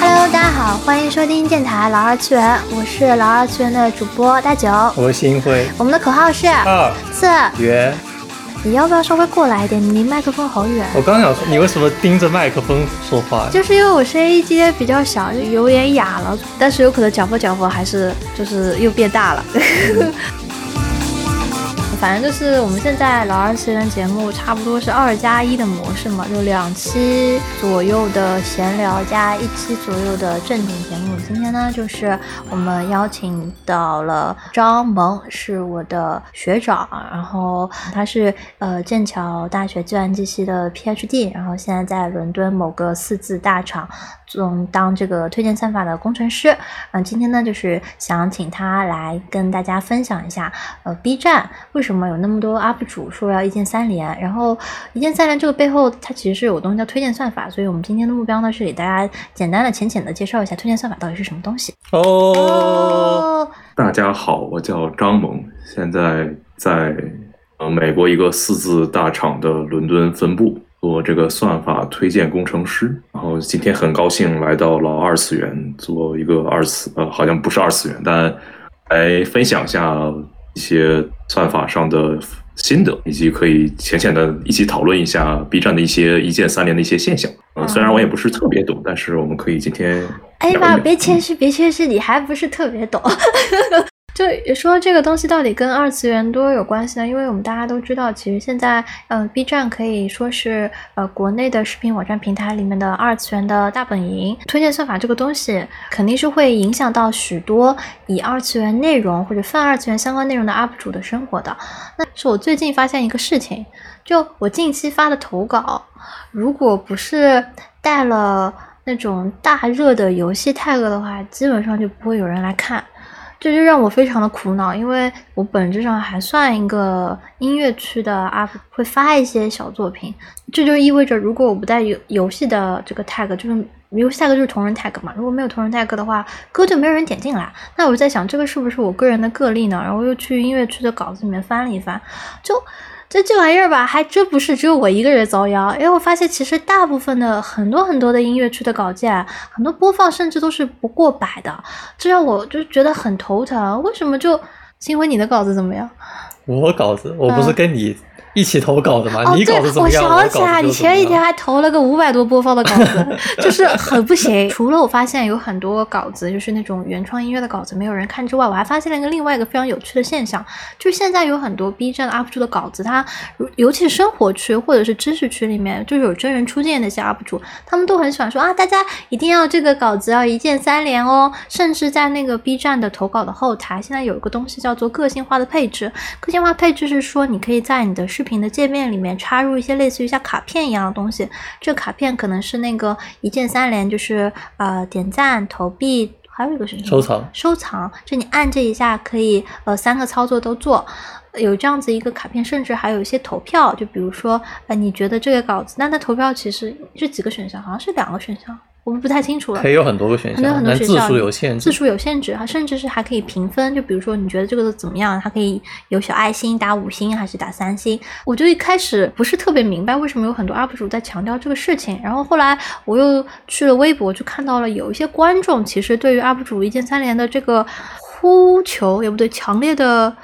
Hello，大家好，欢迎收听电台老二次元，我是老二次元的主播大九。我是星辉。我们的口号是二四。元，你要不要稍微过来一点？你离麦克风好远。我刚想说，你为什么盯着麦克风说话？就是因为我声音今天比较小，就有点哑了，但是有可能搅和搅和还是就是又变大了。反正就是我们现在老二次元节目差不多是二加一的模式嘛，就两期左右的闲聊加一期左右的正经节目。今天呢，就是我们邀请到了张萌，是我的学长，然后他是呃剑桥大学计算机系的 PhD，然后现在在伦敦某个四字大厂中当这个推荐算法的工程师。嗯，今天呢，就是想请他来跟大家分享一下，呃，B 站为什么有那么多 UP 主说要一键三连，然后一键三连这个背后它其实是有东西叫推荐算法，所以我们今天的目标呢是给大家简单的、浅浅的介绍一下推荐算法到底是什么东西。哦，大家好，我叫张萌，现在在呃美国一个四字大厂的伦敦分部做这个算法推荐工程师。然后今天很高兴来到了二次元做一个二次呃好像不是二次元，但来分享一下一些算法上的心得，以及可以浅浅的一起讨论一下 B 站的一些一键三连的一些现象。嗯，虽然我也不是特别懂，但是我们可以今天哎呀妈，别谦虚，别谦虚，你还不是特别懂。就说这个东西到底跟二次元多有关系呢？因为我们大家都知道，其实现在，嗯、b 站可以说是呃国内的视频网站平台里面的二次元的大本营。推荐算法这个东西，肯定是会影响到许多以二次元内容或者泛二次元相关内容的 UP 主的生活的。那是我最近发现一个事情，就我近期发的投稿，如果不是带了那种大热的游戏 tag 的话，基本上就不会有人来看。这就让我非常的苦恼，因为我本质上还算一个音乐区的 UP，会发一些小作品。这就意味着，如果我不带游游戏的这个 tag，就是游戏 tag 就是同人 tag 嘛，如果没有同人 tag 的话，歌就没有人点进来。那我在想，这个是不是我个人的个例呢？然后又去音乐区的稿子里面翻了一翻，就。这这玩意儿吧，还真不是只有我一个人遭殃，因为我发现其实大部分的很多很多的音乐区的稿件，很多播放甚至都是不过百的，这让我就觉得很头疼。为什么就新辉你的稿子怎么样？我稿子，我不是跟你一起投稿的吗？哦，你对稿子，怎么样？我想起来，你前几天还投了个五百多播放的稿子，就是很不行。除了我发现有很多稿子就是那种原创音乐的稿子没有人看之外，我还发现了一个另外一个非常有趣的现象，就是现在有很多 B 站 UP 主的稿子，它如尤其是生活区或者是知识区里面，就是有真人出镜的那些 UP 主，他们都很喜欢说啊，大家一定要这个稿子要一键三连哦。甚至在那个 B 站的投稿的后台，现在有一个东西叫做个性化的配置。个性化配置是说，你可以在你的视频的界面里面插入一些类似于像卡片一样的东西。这个卡片可能是那个一键三连，就是呃点赞、投币，还有一个？收藏收藏，就你按这一下可以呃三个操作都做。有这样子一个卡片，甚至还有一些投票，就比如说，呃，你觉得这个稿子，那它投票其实是几个选项？好像是两个选项，我们不太清楚了。可以有很多个选很多项，但字很多选项数有限制字。数有限制，它甚至是还可以评分。就比如说你觉得这个怎么样，它可以有小爱心打五星还是打三星。我就一开始不是特别明白为什么有很多 UP 主在强调这个事情，然后后来我又去了微博，就看到了有一些观众其实对于 UP 主一键三连的这个呼求，也不对，强烈的。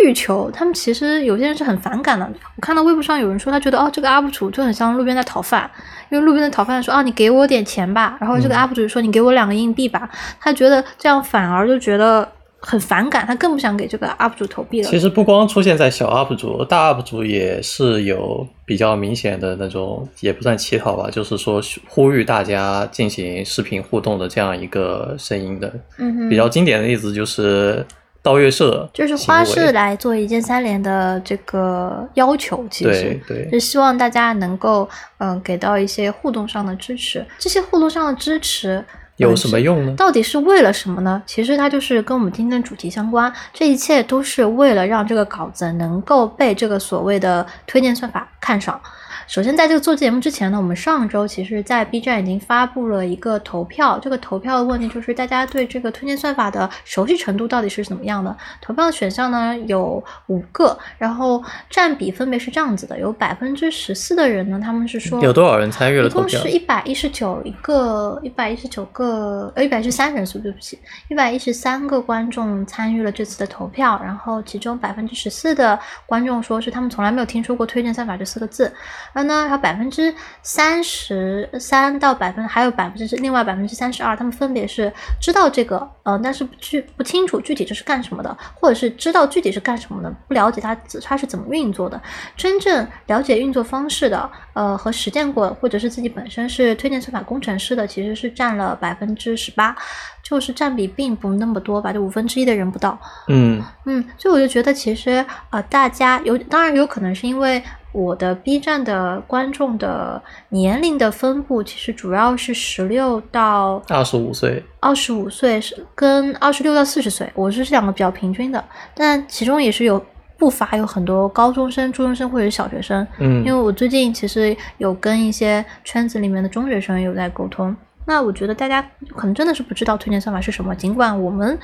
欲求，他们其实有些人是很反感的。我看到微博上有人说，他觉得哦，这个 UP 主就很像路边的讨饭，因为路边的讨饭说啊，你给我点钱吧，然后这个嗯 UP 主就说你给我两个硬币吧，他觉得这样反而就觉得很反感，他更不想给这个 UP 主投币了。其实不光出现在小 UP 主，大 UP 主也是有比较明显的那种，也不算乞讨吧，就是说呼吁大家进行视频互动的这样一个声音的。嗯，比较经典的例子就是盗月社，就是花式来做一键三连的这个要求，其实对对是希望大家能够嗯、呃给到一些互动上的支持。这些互动上的支持有什么用呢？到底是为了什么呢？其实它就是跟我们今天的主题相关，这一切都是为了让这个稿子能够被这个所谓的推荐算法看上。首先在这个做节目之前呢，我们上周其实，在 B 站已经发布了一个投票。这个投票的问题就是大家对这个推荐算法的熟悉程度到底是怎么样的？投票的选项呢有五个，然后占比分别是这样子的：有百分之十四的人呢，他们是说有多少人参与了投票？一共是一百一十九一个，一百一十九个，呃，一百一十三人数，对不起，一百一十三个观众参与了这次的投票，然后其中百分之十四的观众说是他们从来没有听说过推荐算法这四个字。然后呢，还有百分之三十三到百分，还有百分之另外百分之三十二，他们分别是知道这个，呃，但是不具不清楚具体这是干什么的，或者是知道具体是干什么的，不了解它它是怎么运作的。真正了解运作方式的，呃，和实践过，或者是自己本身是推荐算法工程师的，其实是占了百分之十八，就是占比并不那么多吧，就五分之一的人不到。嗯嗯，所以我就觉得其实呃，大家有当然有可能是因为。我的 B 站的观众的年龄的分布其实主要是十六到二十五岁，二十五岁是跟二十六到四十岁，我是这两个比较平均的，但其中也是有不乏有很多高中生、初中生或者是小学生。嗯，因为我最近其实有跟一些圈子里面的中学生有在沟通，那我觉得大家可能真的是不知道推荐算法是什么，尽管我们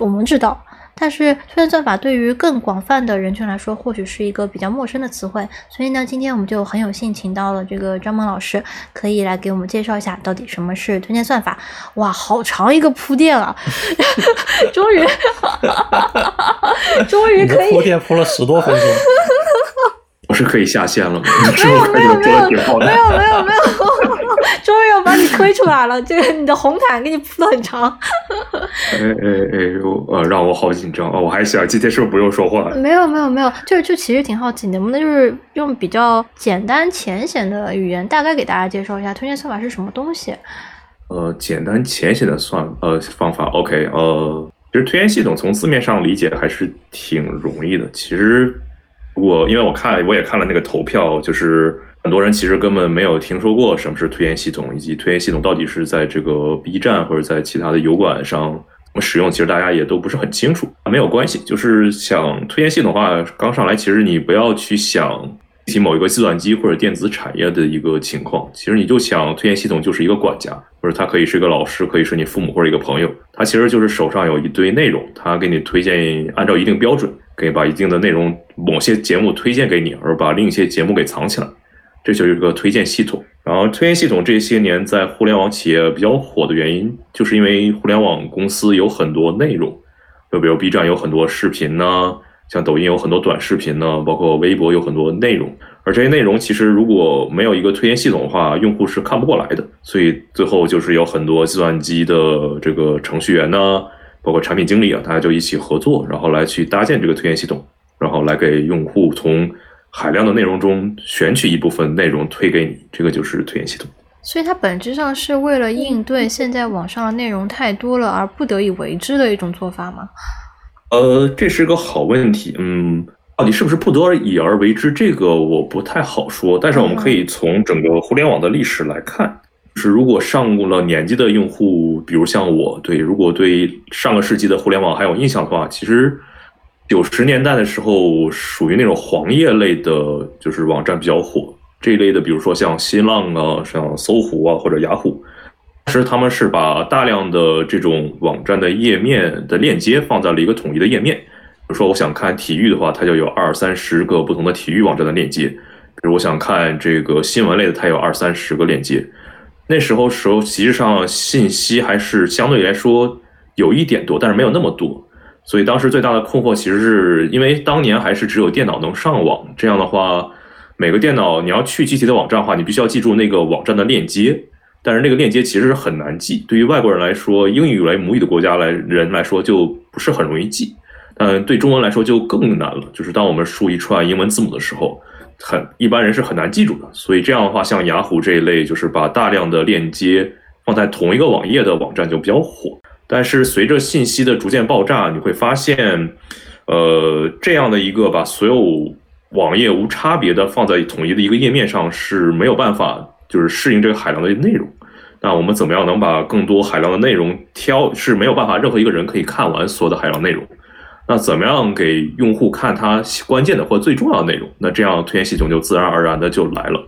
我们知道。但是推荐算法对于更广泛的人群来说，或许是一个比较陌生的词汇。所以呢，今天我们就很有幸请到了这个张萌老师，可以来给我们介绍一下到底什么是推荐算法。哇，好长一个铺垫啊！终于，终于可以铺垫铺了十多分钟。不是可以下线了吗？没有没有没有没有没有没有，要把你推出来了。这个你的红毯给你铺的很长。哎哎哎，呃，让我好紧张啊！我还想今天是不是不用说话？没有没有没有，就就其实挺好奇，能不能就是用比较简单浅显的语言，大概给大家介绍一下推荐算法是什么东西？呃，简单浅显的算呃方法，OK，呃，其实推荐系统从字面上理解还是挺容易的，其实。我因为我看我也看了那个投票，就是很多人其实根本没有听说过什么是推荐系统，以及推荐系统到底是在这个 B 站或者在其他的油管上怎么使用，其实大家也都不是很清楚。没有关系，就是想推荐系统的话，刚上来其实你不要去想提某一个计算机或者电子产业的一个情况，其实你就想推荐系统就是一个管家，或者他可以是一个老师，可以是你父母或者一个朋友，他其实就是手上有一堆内容，他给你推荐按照一定标准。可以把一定的内容、某些节目推荐给你，而把另一些节目给藏起来，这就是一个推荐系统。然后，推荐系统这些年在互联网企业比较火的原因，就是因为互联网公司有很多内容，就比如 B 站有很多视频呢，像抖音有很多短视频呢，包括微博有很多内容。而这些内容其实如果没有一个推荐系统的话，用户是看不过来的。所以最后就是有很多计算机的这个程序员呢。包括产品经理啊，大家就一起合作，然后来去搭建这个推荐系统，然后来给用户从海量的内容中选取一部分内容推给你，这个就是推荐系统。所以它本质上是为了应对现在网上的内容太多了而不得已为之的一种做法吗？呃，这是个好问题。嗯，到底是不是不得已而为之，这个我不太好说。但是我们可以从整个互联网的历史来看。是，如果上了年纪的用户，比如像我，对，如果对上个世纪的互联网还有印象的话，其实九十年代的时候，属于那种黄页类的，就是网站比较火这一类的，比如说像新浪啊，像搜狐啊或者雅虎，其实他们是把大量的这种网站的页面的链接放在了一个统一的页面。比如说我想看体育的话，它就有二三十个不同的体育网站的链接；比如我想看这个新闻类的，它有二三十个链接。那时候时候，实际上信息还是相对来说有一点多，但是没有那么多。所以当时最大的困惑，其实是因为当年还是只有电脑能上网。这样的话，每个电脑你要去具体的网站的话，你必须要记住那个网站的链接。但是那个链接其实是很难记，对于外国人来说，英语为母语的国家来人来说就不是很容易记。但对中文来说就更难了，就是当我们输一串英文字母的时候。很一般人是很难记住的，所以这样的话，像雅虎这一类，就是把大量的链接放在同一个网页的网站就比较火。但是随着信息的逐渐爆炸，你会发现，呃，这样的一个把所有网页无差别的放在统一的一个页面上是没有办法，就是适应这个海量的内容。那我们怎么样能把更多海量的内容挑是没有办法任何一个人可以看完所有的海量内容。那怎么样给用户看它关键的或最重要的内容？那这样推荐系统就自然而然的就来了。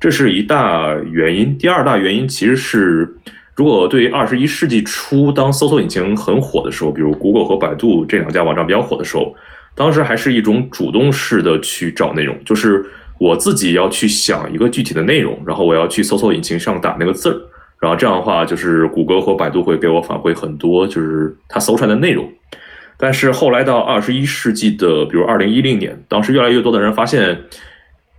这是一大原因。第二大原因其实是，如果对于二十一世纪初当搜索引擎很火的时候，比如 Google 和百度这两家网站比较火的时候，当时还是一种主动式的去找内容，就是我自己要去想一个具体的内容，然后我要去搜索引擎上打那个字儿，然后这样的话，就是谷歌和百度会给我反馈很多，就是它搜出来的内容。但是后来到二十一世纪的，比如二零一零年，当时越来越多的人发现，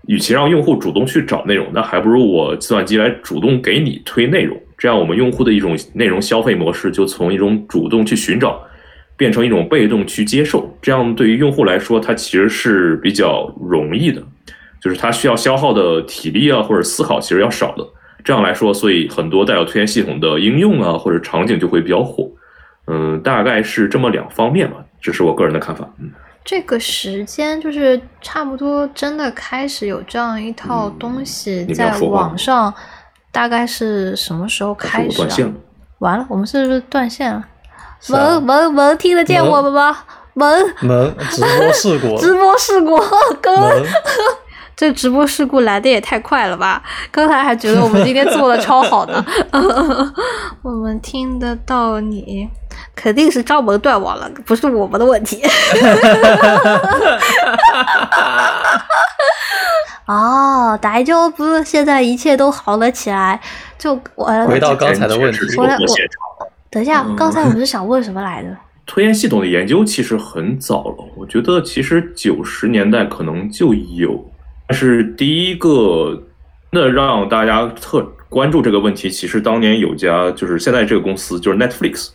与其让用户主动去找内容，那还不如我计算机来主动给你推内容。这样，我们用户的一种内容消费模式就从一种主动去寻找，变成一种被动去接受。这样对于用户来说，它其实是比较容易的，就是它需要消耗的体力啊或者思考其实要少的。这样来说，所以很多带有推荐系统的应用啊或者场景就会比较火。嗯，大概是这么两方面吧，这是我个人的看法。嗯，这个时间就是差不多真的开始有这样一套东西在网上，大概是什么时候开始？断线。完了，我们是不是断线了？萌萌萌，听得见我们吗？萌萌，直播事故，直播事故，哥 这直播事故来的也太快了吧！刚才还觉得我们今天做的超好呢，我们听得到你。肯定是张萌断网了，不是我们的问题。哦，大丈夫，现在一切都好了起来。就我回到刚才的问题，我来我等一下，刚才我们是想问什么来着？推荐系统的研究其实很早了，我觉得其实九十年代可能就有，但是第一个那让大家特关注这个问题，其实当年有家就是现在这个公司就是 Netflix。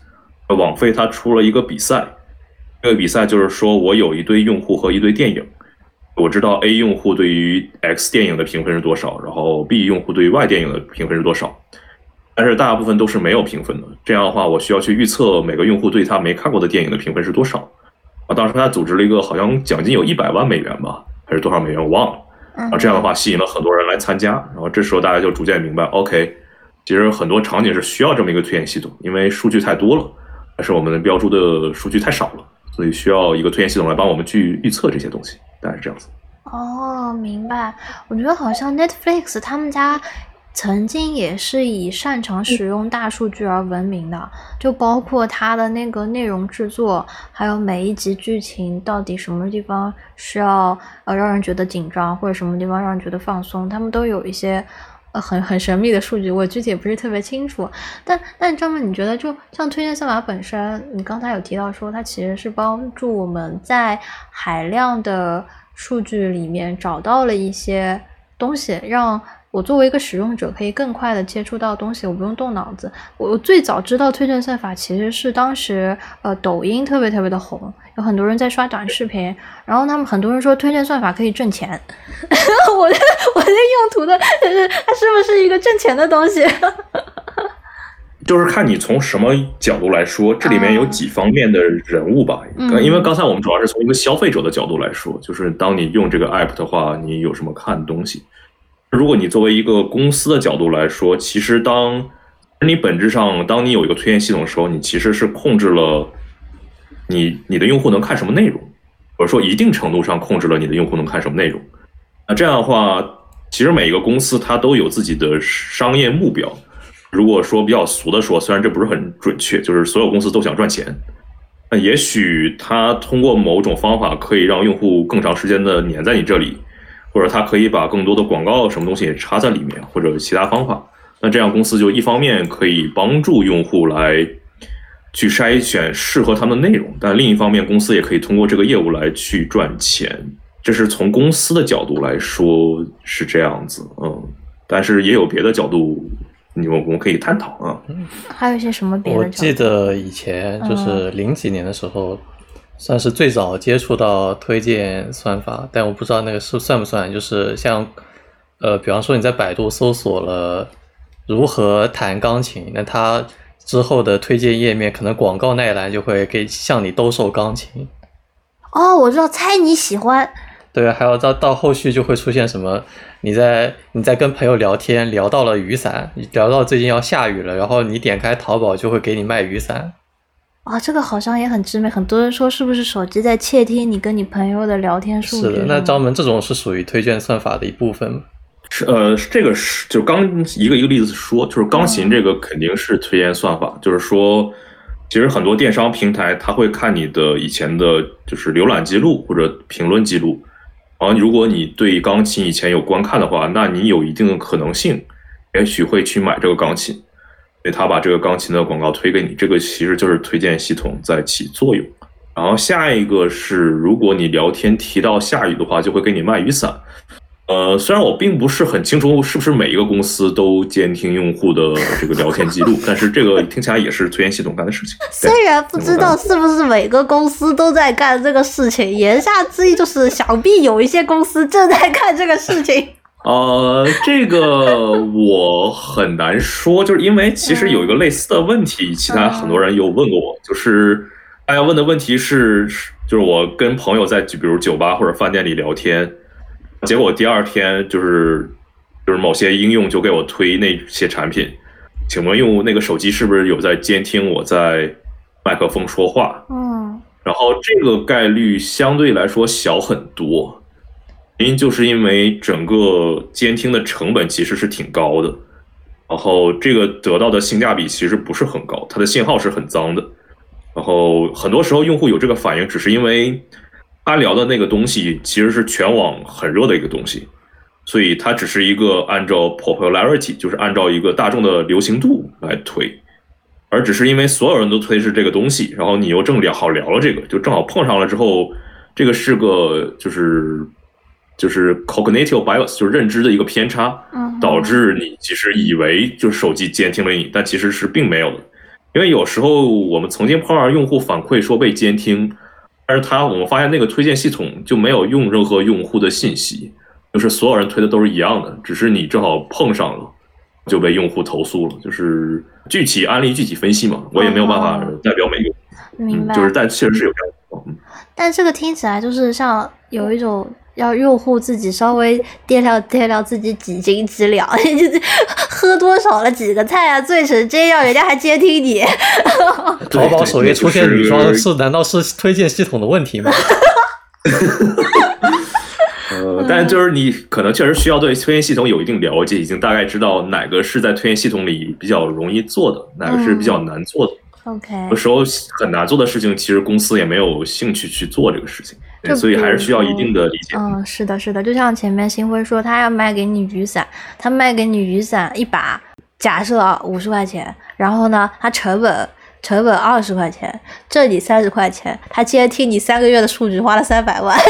网飞它出了一个比赛，这个比赛就是说我有一堆用户和一堆电影，我知道 A 用户对于 X 电影的评分是多少，然后 B 用户对于 Y 电影的评分是多少，但是大部分都是没有评分的。这样的话，我需要去预测每个用户对他没看过的电影的评分是多少。啊，当时他组织了一个好像奖金有一百万美元吧，还是多少美元我忘了。啊，这样的话吸引了很多人来参加，然后这时候大家就逐渐明白，OK，其实很多场景是需要这么一个推荐系统，因为数据太多了。但是我们标注的数据太少了，所以需要一个推荐系统来帮我们去预测这些东西，大概是这样子。哦，明白。我觉得好像 Netflix 他们家曾经也是以擅长使用大数据而闻名的，就包括它的那个内容制作，还有每一集剧情到底什么地方需要呃让人觉得紧张，或者什么地方让人觉得放松，他们都有一些。很很神秘的数据，我具体也不是特别清楚。但但张文，你觉得就像推荐算法本身，你刚才有提到说它其实是帮助我们在海量的数据里面找到了一些东西，让。我作为一个使用者，可以更快的接触到东西，我不用动脑子。我最早知道推荐算法其实是当时呃抖音特别特别的红，有很多人在刷短视频，然后他们很多人说推荐算法可以挣钱。我我这用途的就是，它是不是一个挣钱的东西？就是看你从什么角度来说，这里面有几方面的人物吧。嗯因为刚才我们主要是从一个消费者的角度来说，就是当你用这个 app 的话，你有什么看东西？如果你作为一个公司的角度来说，其实当你本质上，当你有一个推荐系统的时候，你其实是控制了你你的用户能看什么内容，或者说一定程度上控制了你的用户能看什么内容。那这样的话，其实每一个公司它都有自己的商业目标。如果说比较俗的说，虽然这不是很准确，就是所有公司都想赚钱。那也许它通过某种方法可以让用户更长时间的黏在你这里。或者他可以把更多的广告什么东西插在里面，或者其他方法。那这样公司就一方面可以帮助用户来去筛选适合他们的内容，但另一方面公司也可以通过这个业务来去赚钱。这是从公司的角度来说是这样子，嗯。但是也有别的角度，你们我们可以探讨啊。还有一些什么别的？我记得以前就是零几年的时候。算是最早接触到推荐算法，但我不知道那个是算不算。就是像，呃，比方说你在百度搜索了如何弹钢琴，那它之后的推荐页面可能广告那一栏就会给向你兜售钢琴。哦，我知道，猜你喜欢。对，还有到到后续就会出现什么？你在你在跟朋友聊天，聊到了雨伞，聊到最近要下雨了，然后你点开淘宝就会给你卖雨伞。啊，这个好像也很致命，很多人说是不是手机在窃听你跟你朋友的聊天数据？是的，那张门这种是属于推荐算法的一部分吗？是呃，这个是就刚一个一个例子说，就是钢琴这个肯定是推荐算法，就是说，其实很多电商平台它会看你的以前的，就是浏览记录或者评论记录，然后如果你对钢琴以前有观看的话，那你有一定的可能性，也许会去买这个钢琴，所以他把这个钢琴的广告推给你，这个其实就是推荐系统在起作用。然后下一个是，如果你聊天提到下雨的话，就会给你卖雨伞。呃，虽然我并不是很清楚是不是每一个公司都监听用户的这个聊天记录，但是这个听起来也是推荐系统干的事情。虽然不知道是不是每个公司都在干这个事情，言下之意就是想必有一些公司正在干这个事情。呃，这个我很难说，就是因为其实有一个类似的问题，其他很多人有问过我，就是大家问的问题是，就是我跟朋友在比如酒吧或者饭店里聊天。结果第二天就是就是某些应用就给我推那些产品，请问用那个手机是不是有在监听我在麦克风说话？嗯，然后这个概率相对来说小很多，原因就是因为整个监听的成本其实是挺高的，然后这个得到的性价比其实不是很高，它的信号是很脏的，然后很多时候用户有这个反应，只是因为。他聊的那个东西其实是全网很热的一个东西，所以它只是一个按照 popularity，就是按照一个大众的流行度来推，而只是因为所有人都推是这个东西，然后你又正聊好聊了这个，就正好碰上了之后，这个是个就是就是 cognitive bias，就是认知的一个偏差，导致你其实以为就是手机监听了你，但其实是并没有的，因为有时候我们曾经碰到用户反馈说被监听。但是他，我们发现那个推荐系统就没有用任何用户的信息，就是所有人推的都是一样的，只是你正好碰上了，就被用户投诉了。就是具体案例具体分析嘛，我也没有办法代表每个，明白。就是但确实是有这样的情况。但这个听起来就是像有一种。要用户自己稍微掂量掂量自己几斤几两，喝多少了几个菜啊，醉成这样，人家还监听你。淘宝首页出现女装是难道是推荐系统的问题吗？呃，但就是你可能确实需要对推荐系统有一定了解，已经大概知道哪个是在推荐系统里比较容易做的，哪个是比较难做的。OK，有时候很难做的事情，其实公司也没有兴趣去做这个事情。所以还是需要一定的理解。嗯，是的，是的，就像前面新辉说，他要卖给你雨伞，他卖给你雨伞一把，假设啊五十块钱，然后呢，他成本成本二十块钱，这里三十块钱，他监听你三个月的数据，花了三百万。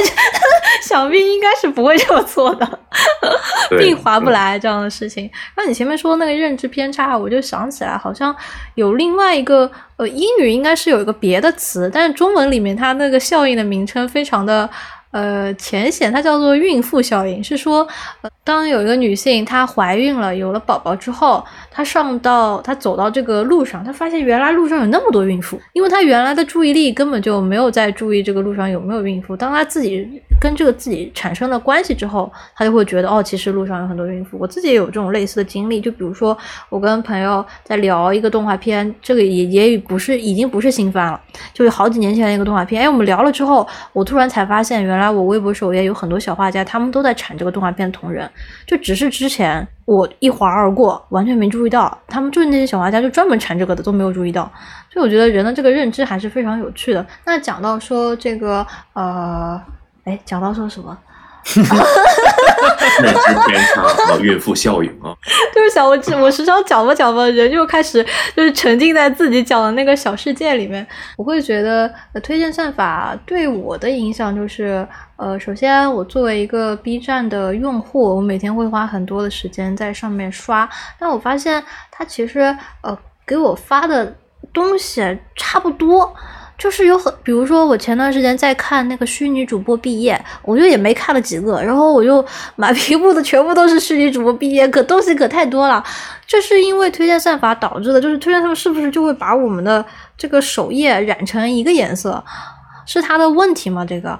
想必应该是不会这么做的，并划不来这样的事情。那你前面说那个认知偏差，我就想起来，好像有另外一个，呃，英语应该是有一个别的词，但是中文里面它那个效应的名称非常的。呃，浅显，它叫做孕妇效应，是说，呃，当有一个女性她怀孕了，有了宝宝之后，他上到他走到这个路上，他发现原来路上有那么多孕妇，因为他原来的注意力根本就没有在注意这个路上有没有孕妇。当他自己跟这个自己产生了关系之后，他就会觉得，哦，其实路上有很多孕妇。我自己也有这种类似的经历，就比如说我跟朋友在聊一个动画片，这个也也不是已经不是新番了，就是好几年前的一个动画片。哎，我们聊了之后，我突然才发现原。来，我微博首页有很多小画家，他们都在产这个动画片同人，就只是之前我一划而过，完全没注意到，他们就是那些小画家，就专门缠这个的，都没有注意到。所以我觉得人的这个认知还是非常有趣的。那讲到说这个，呃，哎，讲到说什么？认知偏差和孕妇效应啊，就是想我我时常讲吧讲吧，人就开始就是沉浸在自己讲的那个小世界里面。我会觉得推荐算法对我的影响就是，呃，首先我作为一个 B 站的用户，我每天会花很多的时间在上面刷，但我发现它其实呃给我发的东西差不多。就是有很，比如说我前段时间在看那个虚拟主播毕业，我就也没看了几个，然后我就满屏幕的全部都是虚拟主播毕业，可东西可太多了。这是因为推荐算法导致的，就是推荐他们是不是就会把我们的这个首页染成一个颜色，是他的问题吗？这个？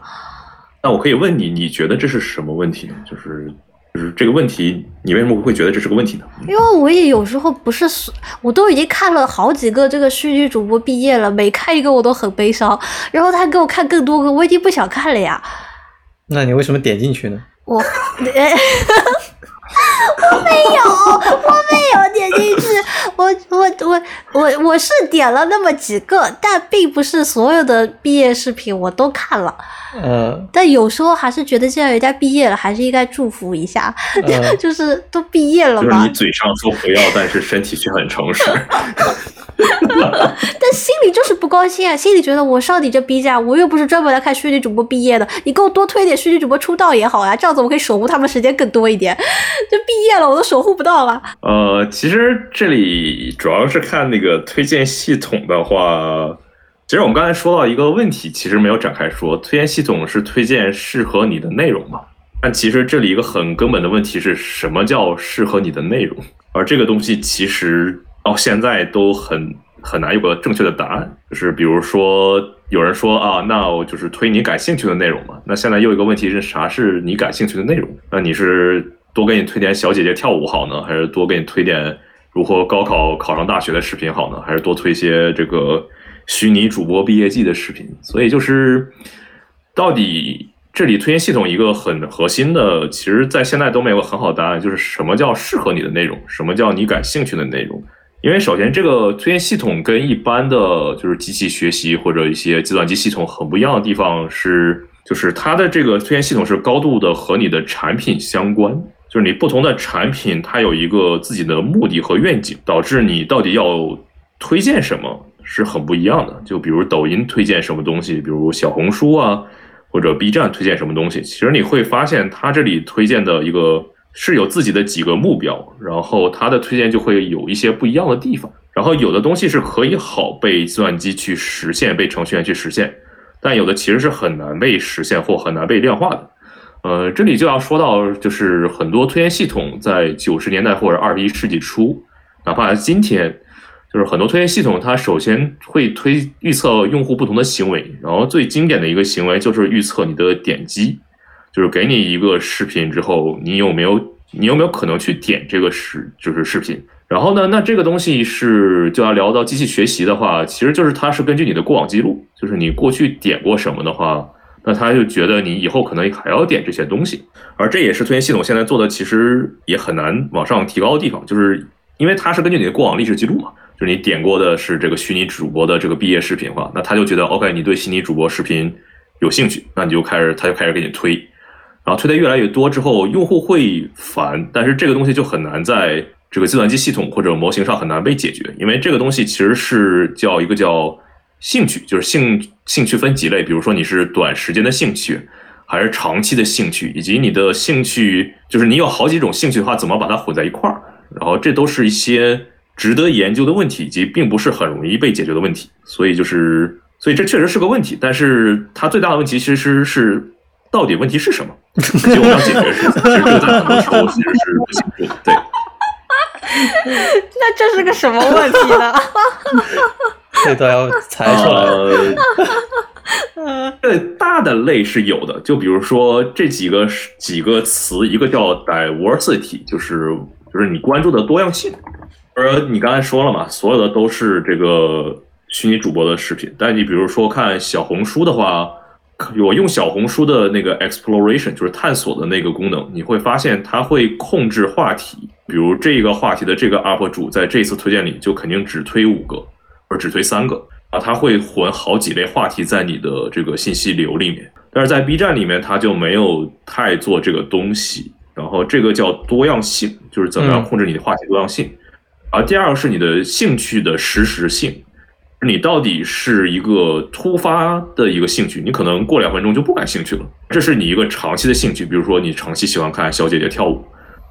那我可以问你，你觉得这是什么问题呢？就是。就是这个问题，你为什么会觉得这是个问题呢？因为我也有时候不是，我都已经看了好几个这个虚拟主播毕业了，每看一个我都很悲伤。然后他给我看更多个，我已经不想看了呀。那你为什么点进去呢？我，我没有，我没有点进去。我我我我我是点了那么几个，但并不是所有的毕业视频我都看了。呃，但有时候还是觉得，既然人家毕业了，还是应该祝福一下。呃 就是都毕业了就是嘛你，嘴上说不要，但是身体却很诚实。但心里就是不高兴啊，心里觉得我上你这 B 站，我又不是专门来看虚拟主播毕业的，你给我多推点虚拟主播出道也好呀，这样子我可以守护他们时间更多一点。就毕业了，我都守护不到了。呃，其实这里主要是看那个推荐系统的话，其实我们刚才说到一个问题，其实没有展开说，推荐系统是推荐适合你的内容嘛？但其实这里一个很根本的问题是什么叫适合你的内容？而这个东西其实到现在都很很难有个正确的答案。就是比如说有人说啊，那我就是推你感兴趣的内容嘛。那现在又一个问题是啥是你感兴趣的内容？那你是多给你推点小姐姐跳舞好呢，还是多给你推点如何高考考上大学的视频好呢？还是多推一些这个虚拟主播毕业季的视频？所以就是到底这里推荐系统一个很核心的，其实在现在都没有很好的答案，就是什么叫适合你的内容，什么叫你感兴趣的内容。因为首先，这个推荐系统跟一般的就是机器学习或者一些计算机系统很不一样的地方是，就是它的这个推荐系统是高度的和你的产品相关，就是你不同的产品它有一个自己的目的和愿景，导致你到底要推荐什么是很不一样的。就比如抖音推荐什么东西，比如小红书啊，或者 B 站推荐什么东西，其实你会发现它这里推荐的一个是有自己的几个目标，然后它的推荐就会有一些不一样的地方。然后有的东西是可以好被计算机去实现，被程序员去实现，但有的其实是很难被实现或很难被量化的。呃，这里就要说到，就是很多推荐系统在九十年代或者二十一世纪初，哪怕今天，就是很多推荐系统，它首先会推预测用户不同的行为，然后最经典的一个行为就是预测你的点击，就是给你一个视频之后，你有没有你有没有可能去点这个视就是视频。然后呢，那这个东西是就要聊到机器学习的话，其实就是它是根据你的过往记录，就是你过去点过什么的话，那它就觉得你以后可能还要点这些东西，而这也是推荐系统现在做的其实也很难往上提高的地方，就是因为它是根据你的过往历史记录嘛，就是你点过的是这个虚拟主播的这个毕业视频的话，那他就觉得 OK，你对虚拟主播视频有兴趣，那你就开始他就开始给你推，然后推的越来越多之后，用户会烦，但是这个东西就很难在这个计算机系统或者模型上很难被解决，因为这个东西其实是叫一个叫兴趣，就是兴兴趣分几类，比如说你是短时间的兴趣，还是长期的兴趣，以及你的兴趣就是你有好几种兴趣的话，怎么把它混在一块儿？然后这都是一些值得研究的问题，以及并不是很容易被解决的问题。所以就是，所以这确实是个问题，但是它最大的问题其实是到底问题是什么？以及我们要解决的事情，其实这在很多时候其实是不清楚的。对。那这是个什么问题呢？这都要猜出来。呃，这大的类是有的，就比如说这几个几个词，一个叫 diversity，就是就是你关注的多样性。而你刚才说了嘛，所有的都是这个虚拟主播的视频，但你比如说看小红书的话，我用小红书的那个 exploration，就是探索的那个功能，你会发现它会控制话题，比如这个话题的这个 UP 主在这次推荐里就肯定只推五个，或者只推三个。啊，它会混好几类话题在你的这个信息流里面，但是在 B 站里面，它就没有太做这个东西。然后这个叫多样性，就是怎么样控制你的话题多样性。而第二个是你的兴趣的实时性，你到底是一个突发的一个兴趣，你可能过两分钟就不感兴趣了。这是你一个长期的兴趣，比如说你长期喜欢看小姐姐跳舞，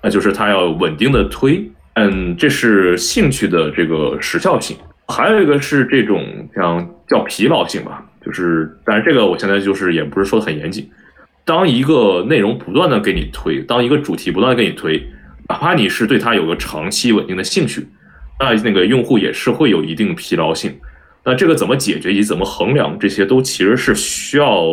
那就是它要稳定的推。嗯，这是兴趣的这个时效性。还有一个是这种像叫疲劳性吧，就是，但是这个我现在就是也不是说的很严谨。当一个内容不断的给你推，当一个主题不断的给你推，哪怕你是对它有个长期稳定的兴趣，那那个用户也是会有一定疲劳性。那这个怎么解决以及怎么衡量，这些都其实是需要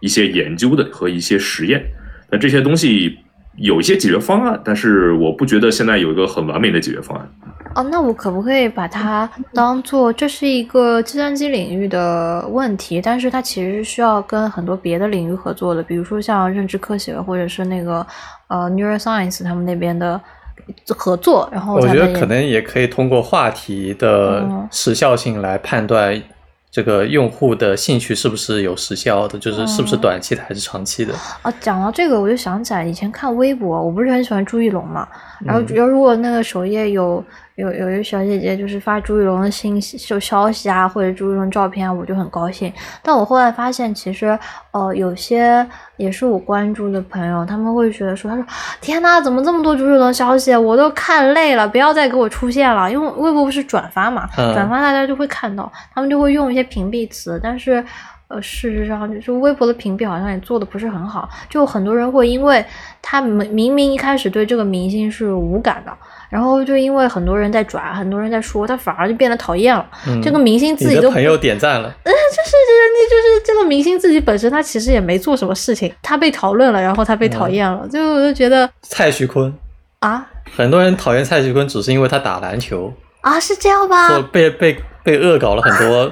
一些研究的和一些实验。那这些东西有一些解决方案，但是我不觉得现在有一个很完美的解决方案。哦，那我可不可以把它当做这是一个计算机领域的问题？但是它其实是需要跟很多别的领域合作的，比如说像认知科学或者是那个呃 neuroscience 他们那边的合作。然后我觉得可能也可以通过话题的时效性来判断。这个用户的兴趣是不是有时效的？就是是不是短期的还是长期的？啊，讲到这个，我就想起来以前看微博，我不是很喜欢朱一龙嘛。然后，主要如果那个首页有。有有一个小姐姐就是发朱一龙的信息、就消息啊，或者朱一龙照片，我就很高兴。但我后来发现，其实呃，有些也是我关注的朋友，他们会觉得说：“他说天呐，怎么这么多朱一龙消息？我都看累了，不要再给我出现了。”因为微博不是转发嘛，转发大家就会看到，他们就会用一些屏蔽词。但是呃，事实上就是微博的屏蔽好像也做的不是很好，就很多人会因为他明明明一开始对这个明星是无感的。然后就因为很多人在转，很多人在说，他反而就变得讨厌了。这个明星自己都朋友点赞了，嗯，就是就是那就是这个明星自己本身他其实也没做什么事情，他被讨论了，然后他被讨厌了，就我就觉得蔡徐坤啊，很多人讨厌蔡徐坤只是因为他打篮球啊，是这样吧？被被被恶搞了很多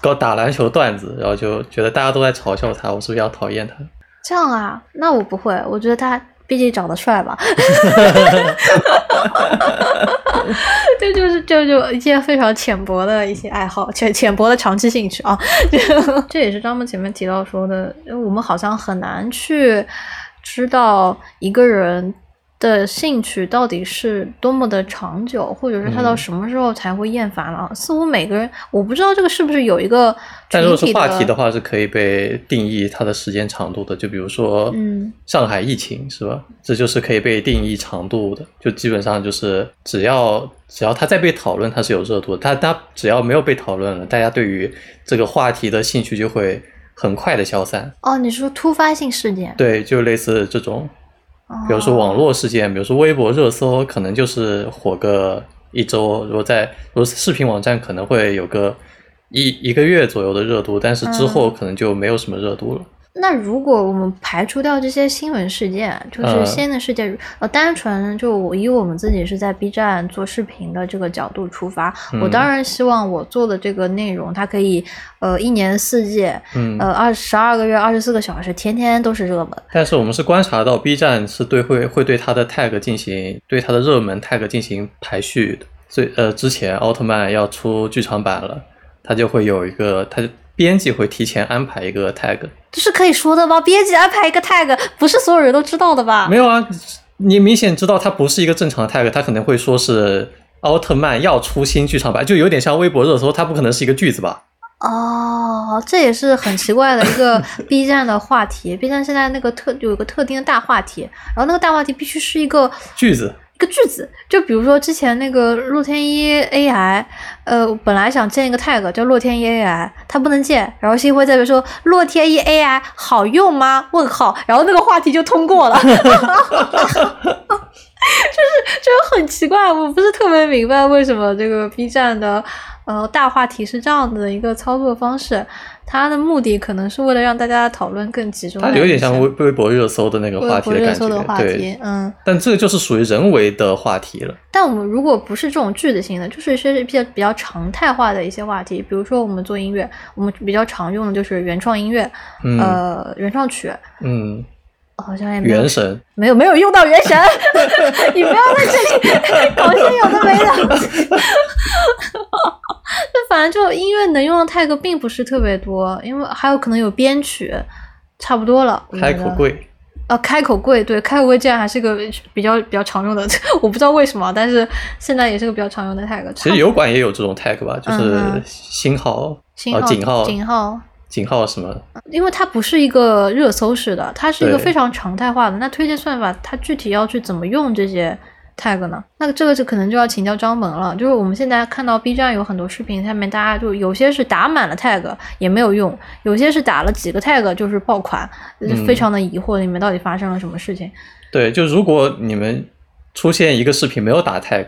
搞打篮球段子，然后就觉得大家都在嘲笑他，我是不是要讨厌他？这样啊？那我不会，我觉得他。毕竟长得帅吧，这就是就就一些非常浅薄的一些爱好，浅浅薄的长期兴趣啊。这也是张梦前面提到说的，我们好像很难去知道一个人。的兴趣到底是多么的长久，或者是他到什么时候才会厌烦了？似乎每个人，我不知道这个是不是有一个。但如果是话题的话，是可以被定义它的时间长度的。就比如说，嗯，上海疫情是吧？这就是可以被定义长度的。就基本上就是只要只要它在被讨论，它是有热度的。它它只要没有被讨论了，大家对于这个话题的兴趣就会很快的消散。哦，你说突发性事件？对，就类似这种。比如说网络事件，比如说微博热搜，可能就是火个一周；如果在如果视频网站，可能会有个一一个月左右的热度，但是之后可能就没有什么热度了。那如果我们排除掉这些新闻事件，就是新的事件，呃，单纯就我以我们自己是在 B 站做视频的这个角度出发，我当然希望我做的这个内容，它可以呃一年四季，呃二十二个月二十四个小时，天天都是热门。但是我们是观察到 B 站是对会会对它的 tag 进行对它的热门 tag 进行排序的，所以呃之前奥特曼要出剧场版了，它就会有一个它。编辑会提前安排一个 tag，这是可以说的吗？编辑安排一个 tag，不是所有人都知道的吧？没有啊，你明显知道它不是一个正常的 tag，它可能会说是奥特曼要出新剧场版，就有点像微博热搜，它不可能是一个句子吧？哦，这也是很奇怪的一个 B 站的话题。B 站现在那个特有一个特定的大话题，然后那个大话题必须是一个句子。一个句子，就比如说之前那个洛天依 AI，呃，本来想建一个 tag 叫洛天依 AI，它不能建，然后星辉在说洛天依 AI 好用吗？问号，然后那个话题就通过了，就是就是很奇怪，我不是特别明白为什么这个 B 站的呃大话题是这样的一个操作方式。它的目的可能是为了让大家讨论更集中。它有点像微微博热搜的那个话题的感觉，对，嗯。但这个就是属于人为的话题了。但我们如果不是这种句子性的，就是一些比较比较常态化的一些话题，比如说我们做音乐，我们比较常用的就是原创音乐，呃，原创曲，嗯，好像也没有。原神没有没有用到原神，你不要在这里 搞些有的没的。那反正就音乐能用的 tag 并不是特别多，因为还有可能有编曲，差不多了。开口贵，啊，开口贵，对，开口贵竟然还是个比较比较常用的，我不知道为什么，但是现在也是个比较常用的 tag。其实油管也有这种 tag 吧，就是星号、星号、井号、井号、井号什么？因为它不是一个热搜式的，它是一个非常常态化的。那推荐算法它具体要去怎么用这些？tag 呢？那这个就可能就要请教张萌了。就是我们现在看到 B 站有很多视频，下面大家就有些是打满了 tag 也没有用，有些是打了几个 tag 就是爆款，非常的疑惑里面到底发生了什么事情。对，就如果你们出现一个视频没有打 tag，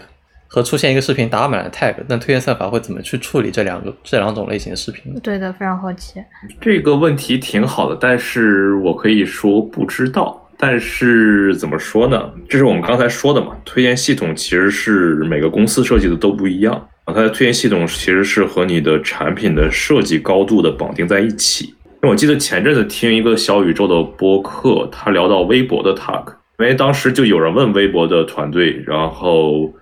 和出现一个视频打满了 tag，那推荐算法会怎么去处理这两个这两种类型的视频？对的，非常好奇。这个问题挺好的，但是我可以说不知道。但是怎么说呢？这是我们刚才说的嘛，推荐系统其实是每个公司设计的都不一样啊，它的推荐系统其实是和你的产品的设计高度的绑定在一起。因为我记得前阵子听一个小宇宙的播客，他聊到微博的 tag，因为当时就有人问微博的团队，然后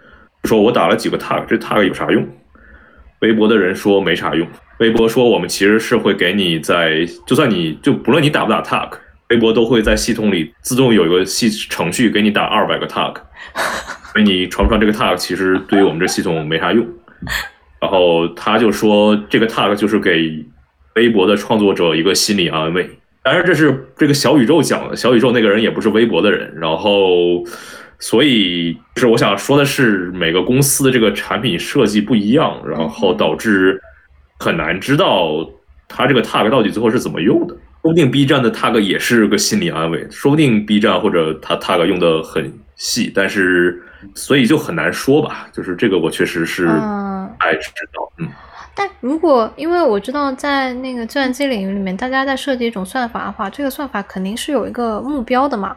说我打了几个 tag，这 tag 有啥用？微博的人说没啥用。微博说我们其实是会给你在，就算你就不论你打不打 tag。微博都会在系统里自动有一个系程序给你打二百个 tag，所以你传不传这个 tag 其实对于我们这系统没啥用。然后他就说这个 tag 就是给微博的创作者一个心理安慰。当然这是这个小宇宙讲的，小宇宙那个人也不是微博的人。然后所以就是我想说的是，每个公司的这个产品设计不一样，然后导致很难知道它这个 tag 到底最后是怎么用的。说不定 B 站的 tag 也是个心理安慰，说不定 B 站或者他 tag 用的很细，但是所以就很难说吧。就是这个我确实是爱知道，嗯。但如果因为我知道在那个计算机领域里面，大家在设计一种算法的话，这个算法肯定是有一个目标的嘛。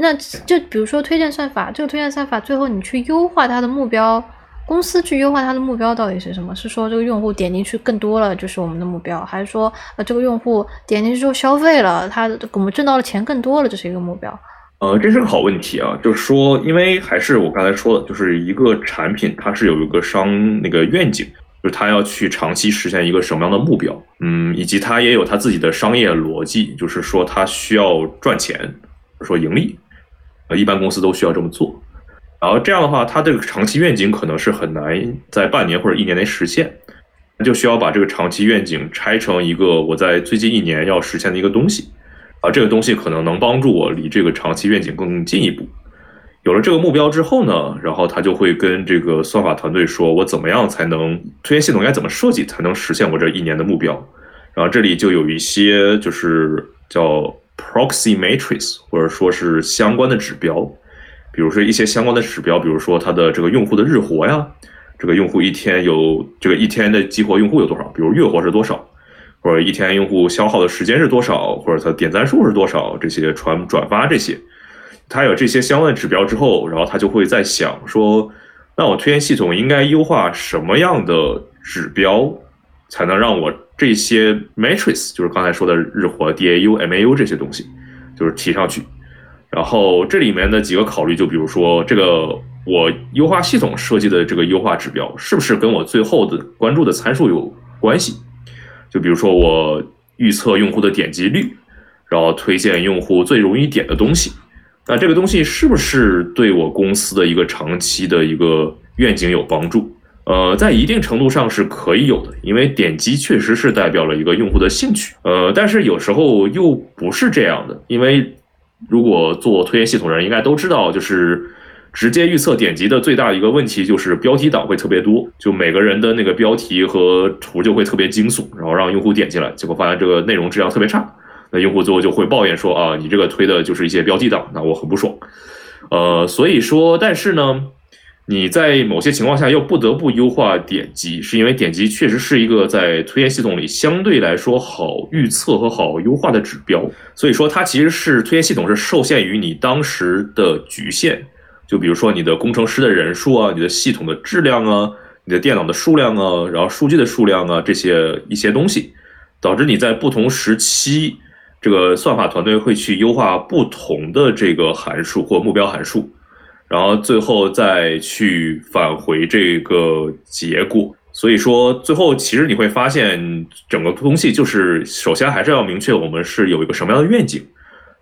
那就比如说推荐算法，这个推荐算法最后你去优化它的目标。公司去优化它的目标到底是什么？是说这个用户点进去更多了就是我们的目标，还是说呃这个用户点进去之后消费了，他我们挣到的钱更多了，这是一个目标？呃，这是个好问题啊，就是说，因为还是我刚才说的，就是一个产品它是有一个商那个愿景，就是它要去长期实现一个什么样的目标，嗯，以及它也有它自己的商业逻辑，就是说它需要赚钱，说盈利，呃，一般公司都需要这么做。然后这样的话，它这个长期愿景可能是很难在半年或者一年内实现，就需要把这个长期愿景拆成一个我在最近一年要实现的一个东西，啊，这个东西可能能帮助我离这个长期愿景更进一步。有了这个目标之后呢，然后他就会跟这个算法团队说，我怎么样才能推荐系统应该怎么设计才能实现我这一年的目标。然后这里就有一些就是叫 proxy matrix 或者说是相关的指标。比如说一些相关的指标，比如说它的这个用户的日活呀，这个用户一天有这个一天的激活用户有多少？比如月活是多少？或者一天用户消耗的时间是多少？或者它点赞数是多少？这些传转发这些，它有这些相关的指标之后，然后他就会在想说，那我推荐系统应该优化什么样的指标，才能让我这些 matrix，就是刚才说的日活、DAU、MAU 这些东西，就是提上去。然后这里面的几个考虑，就比如说这个我优化系统设计的这个优化指标，是不是跟我最后的关注的参数有关系？就比如说我预测用户的点击率，然后推荐用户最容易点的东西，那这个东西是不是对我公司的一个长期的一个愿景有帮助？呃，在一定程度上是可以有的，因为点击确实是代表了一个用户的兴趣。呃，但是有时候又不是这样的，因为。如果做推荐系统的人应该都知道，就是直接预测点击的最大一个问题就是标题党会特别多，就每个人的那个标题和图就会特别惊悚，然后让用户点进来，结果发现这个内容质量特别差，那用户最后就会抱怨说啊，你这个推的就是一些标题党，那我很不爽。呃，所以说，但是呢。你在某些情况下又不得不优化点击，是因为点击确实是一个在推荐系统里相对来说好预测和好优化的指标。所以说，它其实是推荐系统是受限于你当时的局限，就比如说你的工程师的人数啊，你的系统的质量啊，你的电脑的数量啊，然后数据的数量啊这些一些东西，导致你在不同时期，这个算法团队会去优化不同的这个函数或目标函数。然后最后再去返回这个结果，所以说最后其实你会发现整个东西就是首先还是要明确我们是有一个什么样的愿景，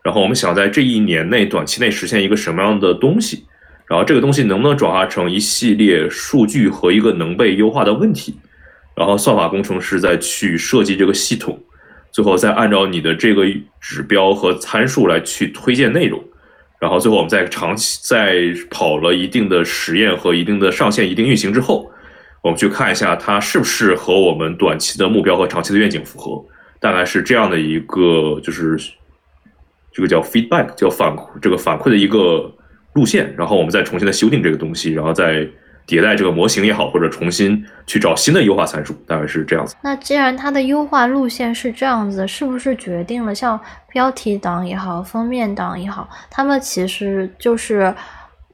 然后我们想在这一年内短期内实现一个什么样的东西，然后这个东西能不能转化成一系列数据和一个能被优化的问题，然后算法工程师再去设计这个系统，最后再按照你的这个指标和参数来去推荐内容。然后最后我们在长期在跑了一定的实验和一定的上限、一定运行之后，我们去看一下它是不是和我们短期的目标和长期的愿景符合，大概是这样的一个就是这个叫 feedback 叫反这个反馈的一个路线，然后我们再重新的修订这个东西，然后再迭代这个模型也好，或者重新去找新的优化参数，大概是这样子。那既然它的优化路线是这样子，是不是决定了像标题党也好，封面党也好，他们其实就是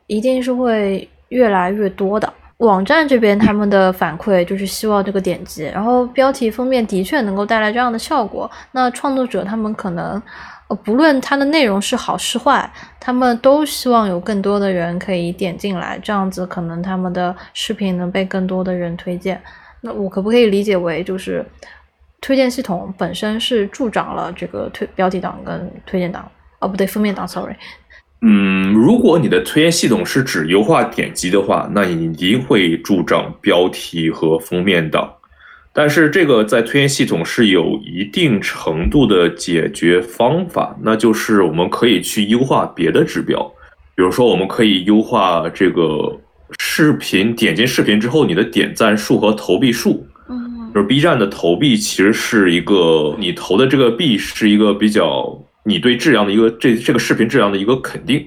一定是会越来越多的。网站这边他们的反馈就是希望这个点击，然后标题封面的确能够带来这样的效果。那创作者他们可能。呃，不论它的内容是好是坏，他们都希望有更多的人可以点进来，这样子可能他们的视频能被更多的人推荐。那我可不可以理解为，就是推荐系统本身是助长了这个推标题党跟推荐党？哦，不对，封面党，sorry。嗯，如果你的推荐系统是指优化点击的话，那你一定会助长标题和封面党。但是这个在推荐系统是有一定程度的解决方法，那就是我们可以去优化别的指标，比如说我们可以优化这个视频点进视频之后你的点赞数和投币数。嗯，就是 B 站的投币其实是一个你投的这个币是一个比较你对质量的一个这这个视频质量的一个肯定，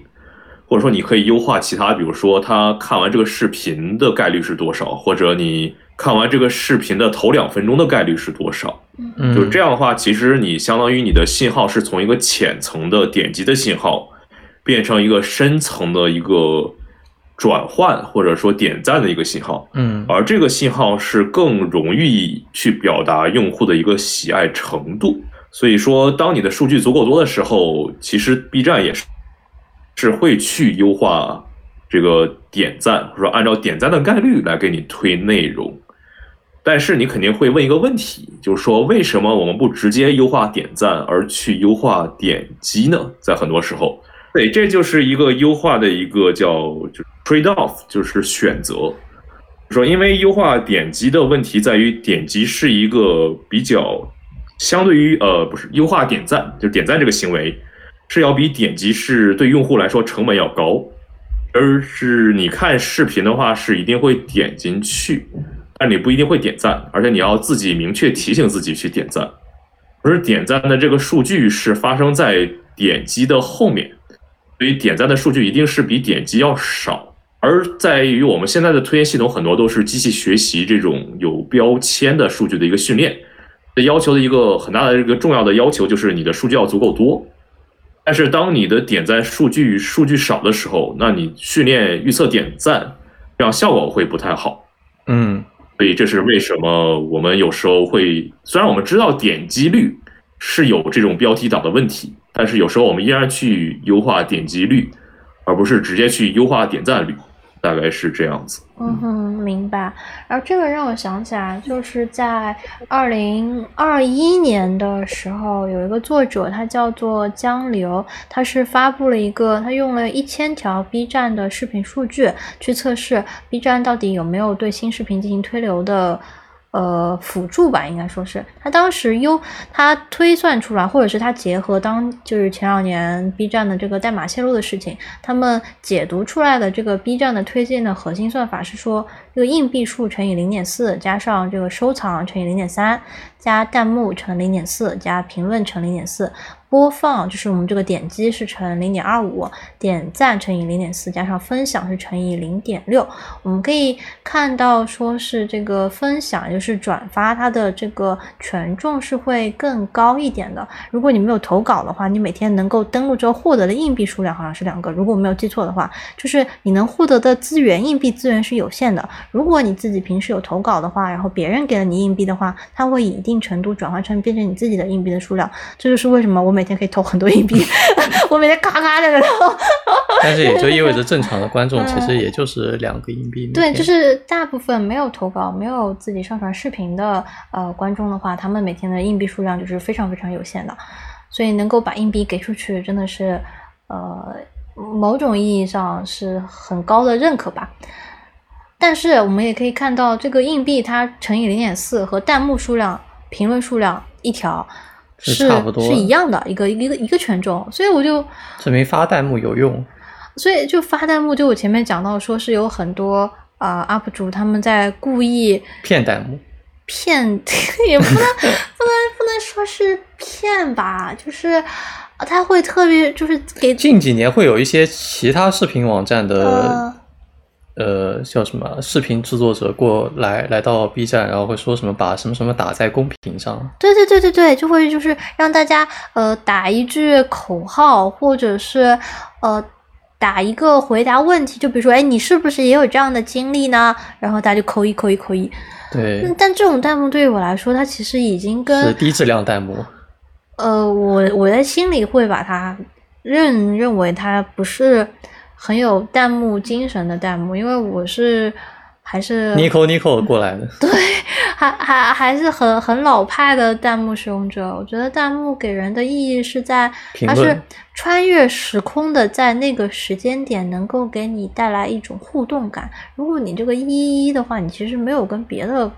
或者说你可以优化其他，比如说他看完这个视频的概率是多少，或者你。看完这个视频的头两分钟的概率是多少？嗯，就是这样的话，其实你相当于你的信号是从一个浅层的点击的信号，变成一个深层的一个转换或者说点赞的一个信号。嗯，而这个信号是更容易去表达用户的一个喜爱程度。所以说，当你的数据足够多的时候，其实 B 站也是是会去优化这个点赞，或者说按照点赞的概率来给你推内容。但是你肯定会问一个问题，就是说为什么我们不直接优化点赞，而去优化点击呢？在很多时候，对，这就是一个优化的一个叫就 trade off，就是选择。说因为优化点击的问题在于点击是一个比较相对于呃不是优化点赞，就点赞这个行为是要比点击是对用户来说成本要高，而是你看视频的话是一定会点进去。但你不一定会点赞，而且你要自己明确提醒自己去点赞。而点赞的这个数据是发生在点击的后面，所以点赞的数据一定是比点击要少。而在于我们现在的推荐系统很多都是机器学习这种有标签的数据的一个训练，要求的一个很大的一个重要的要求就是你的数据要足够多。但是当你的点赞数据数据少的时候，那你训练预测点赞，这样效果会不太好。嗯。所以这是为什么我们有时候会，虽然我们知道点击率是有这种标题党的问题，但是有时候我们依然去优化点击率，而不是直接去优化点赞率。大概是这样子。嗯哼，明白。然后这个让我想起来，就是在二零二一年的时候，有一个作者，他叫做江流，他是发布了一个，他用了一千条 B 站的视频数据去测试 B 站到底有没有对新视频进行推流的。呃，辅助吧，应该说是。他当时优他推算出来，或者是他结合当就是前两年 B 站的这个代码泄露的事情，他们解读出来的这个 B 站的推荐的核心算法是说，这个硬币数乘以零点四，加上这个收藏乘以零点三，加弹幕乘零点四，加评论乘零点四。播放就是我们这个点击是乘零点二五，点赞乘以零点四，加上分享是乘以零点六。我们可以看到，说是这个分享，就是转发，它的这个权重是会更高一点的。如果你没有投稿的话，你每天能够登录之后获得的硬币数量好像是两个。如果我没有记错的话，就是你能获得的资源，硬币资源是有限的。如果你自己平时有投稿的话，然后别人给了你硬币的话，它会一定程度转换成变成你自己的硬币的数量。这就是为什么我。每天可以投很多硬币，我每天咔咔的投。但是也就意味着正常的观众其实也就是两个硬币。对，就是大部分没有投稿、没有自己上传视频的呃观众的话，他们每天的硬币数量就是非常非常有限的，所以能够把硬币给出去，真的是呃某种意义上是很高的认可吧。但是我们也可以看到，这个硬币它乘以零点四和弹幕数量、评论数量一条。是差不多，是一样的，一个一个一个权重，所以我就证明发弹幕有用。所以就发弹幕，就我前面讲到，说是有很多啊 UP 主他们在故意骗弹幕，骗 也不能不能不能说是骗吧，就是他会特别就是给近几年会有一些其他视频网站的呃叫什么视频制作者过来来到 B 站，然后会说什么把什么什么打在公屏上。对对对对对，就会就是让大家呃打一句口号，或者是呃。打一个回答问题，就比如说，哎，你是不是也有这样的经历呢？然后大家就扣一扣一扣一。对。但这种弹幕对于我来说，它其实已经跟是低质量弹幕。呃，我我在心里会把它认认为它不是很有弹幕精神的弹幕，因为我是。还是 Nico Nico 过来的，对，还还还是很很老派的弹幕使用者。我觉得弹幕给人的意义是在，它是穿越时空的，在那个时间点能够给你带来一种互动感。如果你这个一一的话，你其实没有跟别的。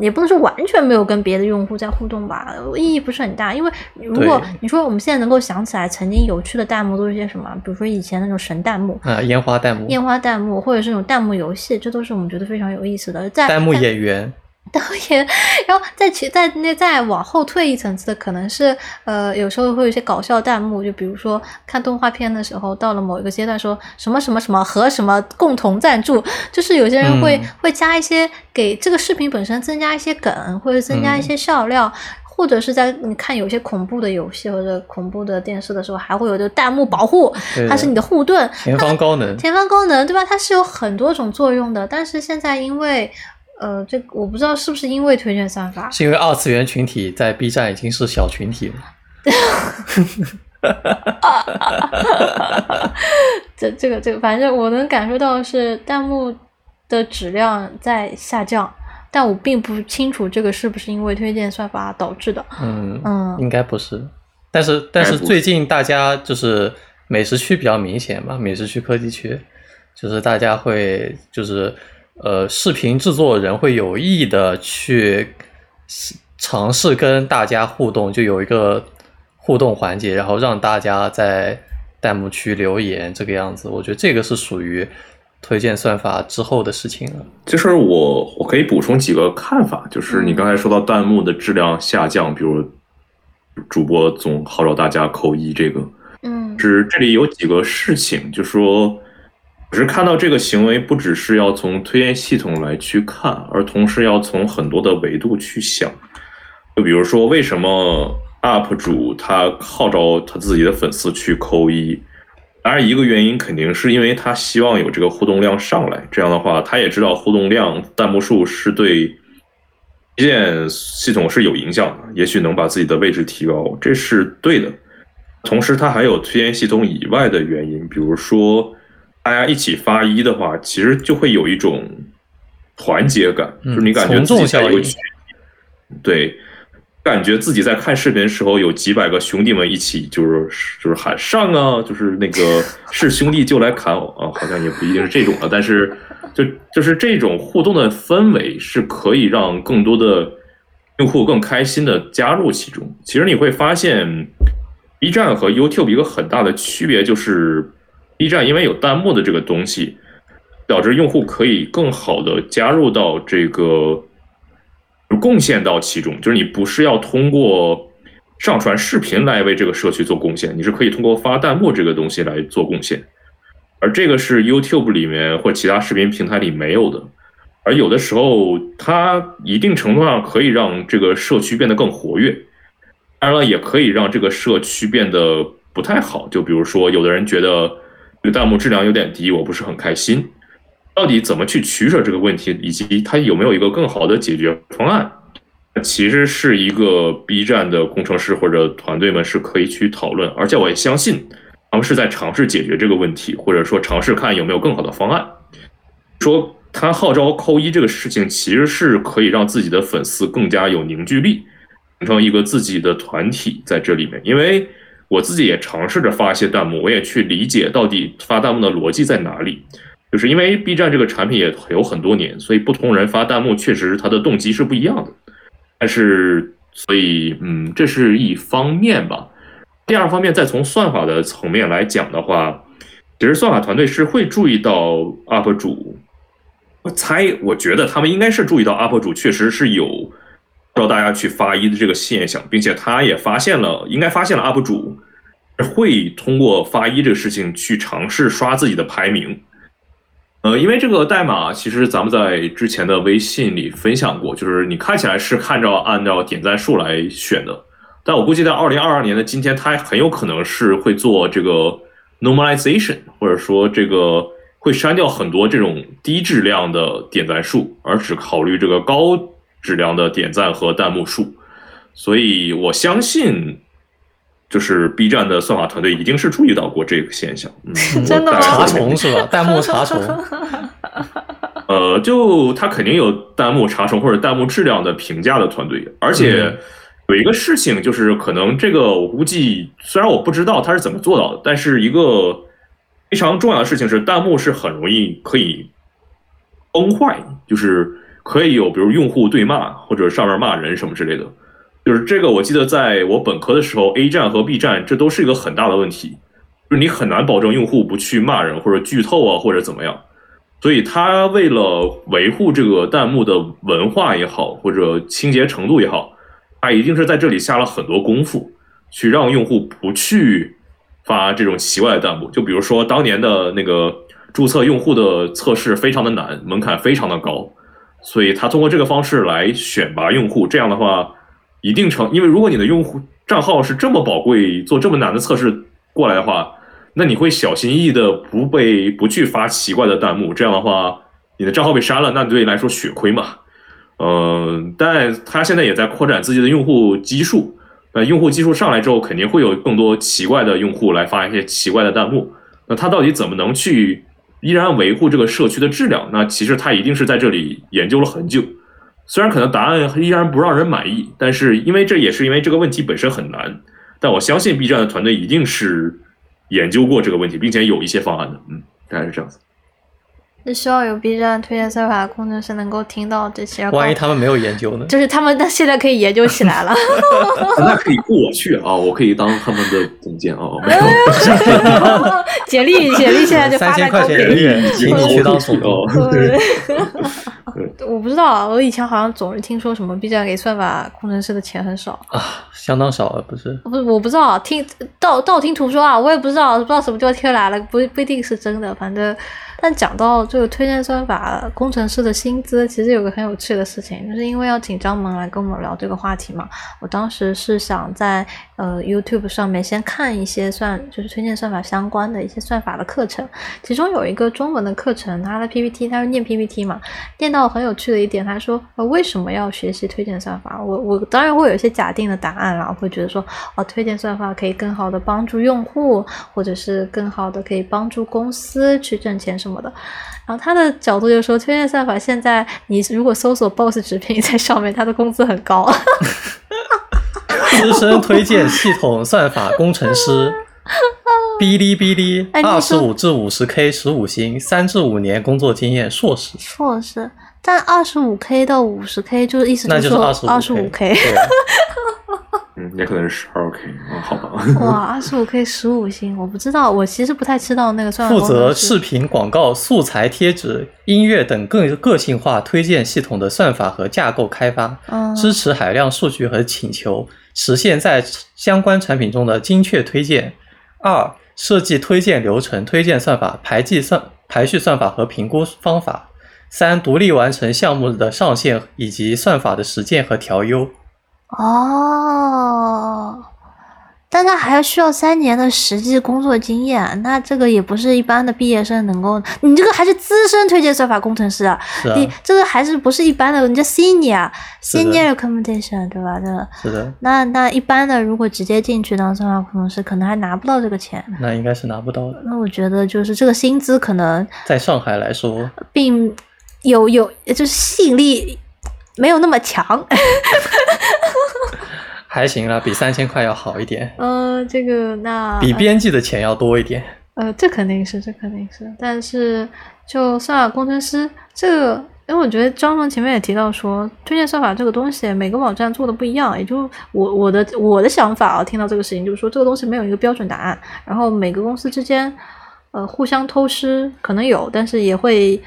也不能说完全没有跟别的用户在互动吧，意义不是很大。因为如果你说我们现在能够想起来曾经有趣的弹幕都是些什么，比如说以前那种神弹幕啊，烟花弹幕、烟花弹幕，或者是那种弹幕游戏，这都是我们觉得非常有意思的。在弹幕演员。导演，然后再其再那再往后退一层次的，可能是呃，有时候会有一些搞笑弹幕，就比如说看动画片的时候，到了某一个阶段，说什么什么什么和什么共同赞助，就是有些人会会加一些给这个视频本身增加一些梗，或者增加一些笑料，或者是在你看有些恐怖的游戏或者恐怖的电视的时候，还会有这个弹幕保护，它是你的护盾，前方高能，前方高能，对吧？它是有很多种作用的，但是现在因为。呃，这我不知道是不是因为推荐算法，是因为二次元群体在 B 站已经是小群体了。这这个这个，反正我能感受到是弹幕的质量在下降，但我并不清楚这个是不是因为推荐算法导致的。嗯嗯，应该不是。但是但是最近大家就是美食区比较明显嘛，美食区科技区，就是大家会就是。呃，视频制作人会有意的去尝试跟大家互动，就有一个互动环节，然后让大家在弹幕区留言，这个样子。我觉得这个是属于推荐算法之后的事情了。其实我我可以补充几个看法，就是你刚才说到弹幕的质量下降，比如主播总号召大家扣一，这个，嗯，是这里有几个事情，就说。只是看到这个行为，不只是要从推荐系统来去看，而同时要从很多的维度去想。就比如说，为什么 UP 主他号召他自己的粉丝去扣一？当然，一个原因肯定是因为他希望有这个互动量上来。这样的话，他也知道互动量、弹幕数是对推荐系统是有影响的，也许能把自己的位置提高，这是对的。同时，他还有推荐系统以外的原因，比如说。大家一起发一的话，其实就会有一种团结感，就是你感觉自己在有对，感觉自己在看视频的时候有几百个兄弟们一起，就是就是喊上啊，就是那个 是兄弟就来砍我啊，好像也不一定是这种的，但是就就是这种互动的氛围是可以让更多的用户更开心的加入其中。其实你会发现，B 站和 YouTube 一个很大的区别就是。B 站因为有弹幕的这个东西，导致用户可以更好的加入到这个，贡献到其中。就是你不是要通过上传视频来为这个社区做贡献，你是可以通过发弹幕这个东西来做贡献。而这个是 YouTube 里面或其他视频平台里没有的。而有的时候，它一定程度上可以让这个社区变得更活跃，当然了，也可以让这个社区变得不太好。就比如说，有的人觉得。这个弹幕质量有点低，我不是很开心。到底怎么去取舍这个问题，以及它有没有一个更好的解决方案？其实是一个 B 站的工程师或者团队们是可以去讨论，而且我也相信他们是在尝试解决这个问题，或者说尝试看有没有更好的方案。说他号召扣一这个事情，其实是可以让自己的粉丝更加有凝聚力，形成一个自己的团体在这里面，因为。我自己也尝试着发一些弹幕，我也去理解到底发弹幕的逻辑在哪里。就是因为 B 站这个产品也有很多年，所以不同人发弹幕确实他的动机是不一样的。但是，所以嗯，这是一方面吧。第二方面，再从算法的层面来讲的话，其实算法团队是会注意到 UP 主。我猜，我觉得他们应该是注意到 UP 主确实是有。让大家去发一的这个现象，并且他也发现了，应该发现了 UP 主会通过发一这个事情去尝试刷自己的排名。呃，因为这个代码其实咱们在之前的微信里分享过，就是你看起来是看着按照点赞数来选的，但我估计在二零二二年的今天，它很有可能是会做这个 normalization，或者说这个会删掉很多这种低质量的点赞数，而只考虑这个高质量的点赞和弹幕数。所以我相信，就是 B 站的算法团队一定是注意到过这个现象。嗯、真的吗查重是吧？弹幕查重，呃，就他肯定有弹幕查重或者弹幕质量的评价的团队，而且有一个事情就是，可能这个我估计，虽然我不知道他是怎么做到的，但是一个非常重要的事情是，弹幕是很容易可以崩坏，就是可以有比如用户对骂或者上面骂人什么之类的。就是这个，我记得在我本科的时候，A 站和 B 站这都是一个很大的问题，就是你很难保证用户不去骂人或者剧透啊或者怎么样。所以他为了维护这个弹幕的文化也好，或者清洁程度也好，他一定是在这里下了很多功夫，去让用户不去发这种奇怪的弹幕。就比如说当年的那个注册用户的测试非常的难，门槛非常的高，所以他通过这个方式来选拔用户。这样的话，一定程，因为如果你的用户账号是这么宝贵，做这么难的测试过来的话，那你会小心翼翼的不被不去发奇怪的弹幕，这样的话，你的账号被删了，那对你来说血亏嘛。嗯，但他现在也在扩展自己的用户基数，那用户基数上来之后，肯定会有更多奇怪的用户来发一些奇怪的弹幕。那他到底怎么能去依然维护这个社区的质量？那其实他一定是在这里研究了很久。虽然可能答案依然不让人满意，但是因为这也是因为这个问题本身很难，但我相信 B 站的团队一定是研究过这个问题，并且有一些方案的。嗯，大概是这样子。就希望有 B 站推荐算法的工程师能够听到这些。万一他们没有研究呢？就是他们那现在可以研究起来了。那可以雇我去啊，我可以当他们的总监啊。没有，简历简历现在就发三千块在公屏钱一个月，请你去当总监。哦。我不知道，我以前好像总是听说什么 B 站给算法工程师的钱很少，啊，相当少啊，不是？不是我不知道，听道道听途说啊，我也不知道，不知道什么叫天来了，不不一定是真的，反正。但讲到这个推荐算法工程师的薪资，其实有个很有趣的事情，就是因为要请张萌来跟我们聊这个话题嘛，我当时是想在呃 YouTube 上面先看一些算就是推荐算法相关的一些算法的课程，其中有一个中文的课程，他的 PPT 他是念 PPT 嘛，念到很有趣的一点，他说呃为什么要学习推荐算法？我我当然会有一些假定的答案啦，会觉得说哦推荐算法可以更好的帮助用户，或者是更好的可以帮助公司去挣钱什么的。然后他的角度就是说，推荐算法现在你如果搜索 BOSS 直聘在上面，他的工资很高。资深推荐系统算法工程师，哔哩哔哩二十五至五十 K 十五薪，三至五年工作经验，硕士，硕士，但二十五 K 到五十 K 就是意思那就是二十五 K。对，嗯，也可能是十二 K 啊，好吧。哇，二十五 K 十五星，我不知道，我其实不太知道那个算法负责视频广告、素材贴纸、音乐等更个性化推荐系统的算法和架构开发，嗯支持海量数据和请求，实现在相关产品中的精确推荐。二、设计推荐流程、推荐算法、排计算、排序算法和评估方法。三、独立完成项目的上线以及算法的实践和调优。哦，但他还需要三年的实际工作经验，那这个也不是一般的毕业生能够。你这个还是资深推荐算法工程师啊，啊，你这个还是不是一般的，你这 senior senior recommendation 对吧？这个是的，那那一般的如果直接进去当算法工程师，可能还拿不到这个钱。那应该是拿不到的。那我觉得就是这个薪资可能在上海来说，并有有就是吸引力没有那么强。还行啦，比三千块要好一点，呃，这个那比编辑的钱要多一点。呃，这肯定是，这肯定是。但是就算法工程师这个，因为我觉得张总前面也提到说，推荐算法这个东西每个网站做的不一样，也就我我的我的想法啊，听到这个事情就是说，这个东西没有一个标准答案，然后每个公司之间呃互相偷师可能有，但是也会。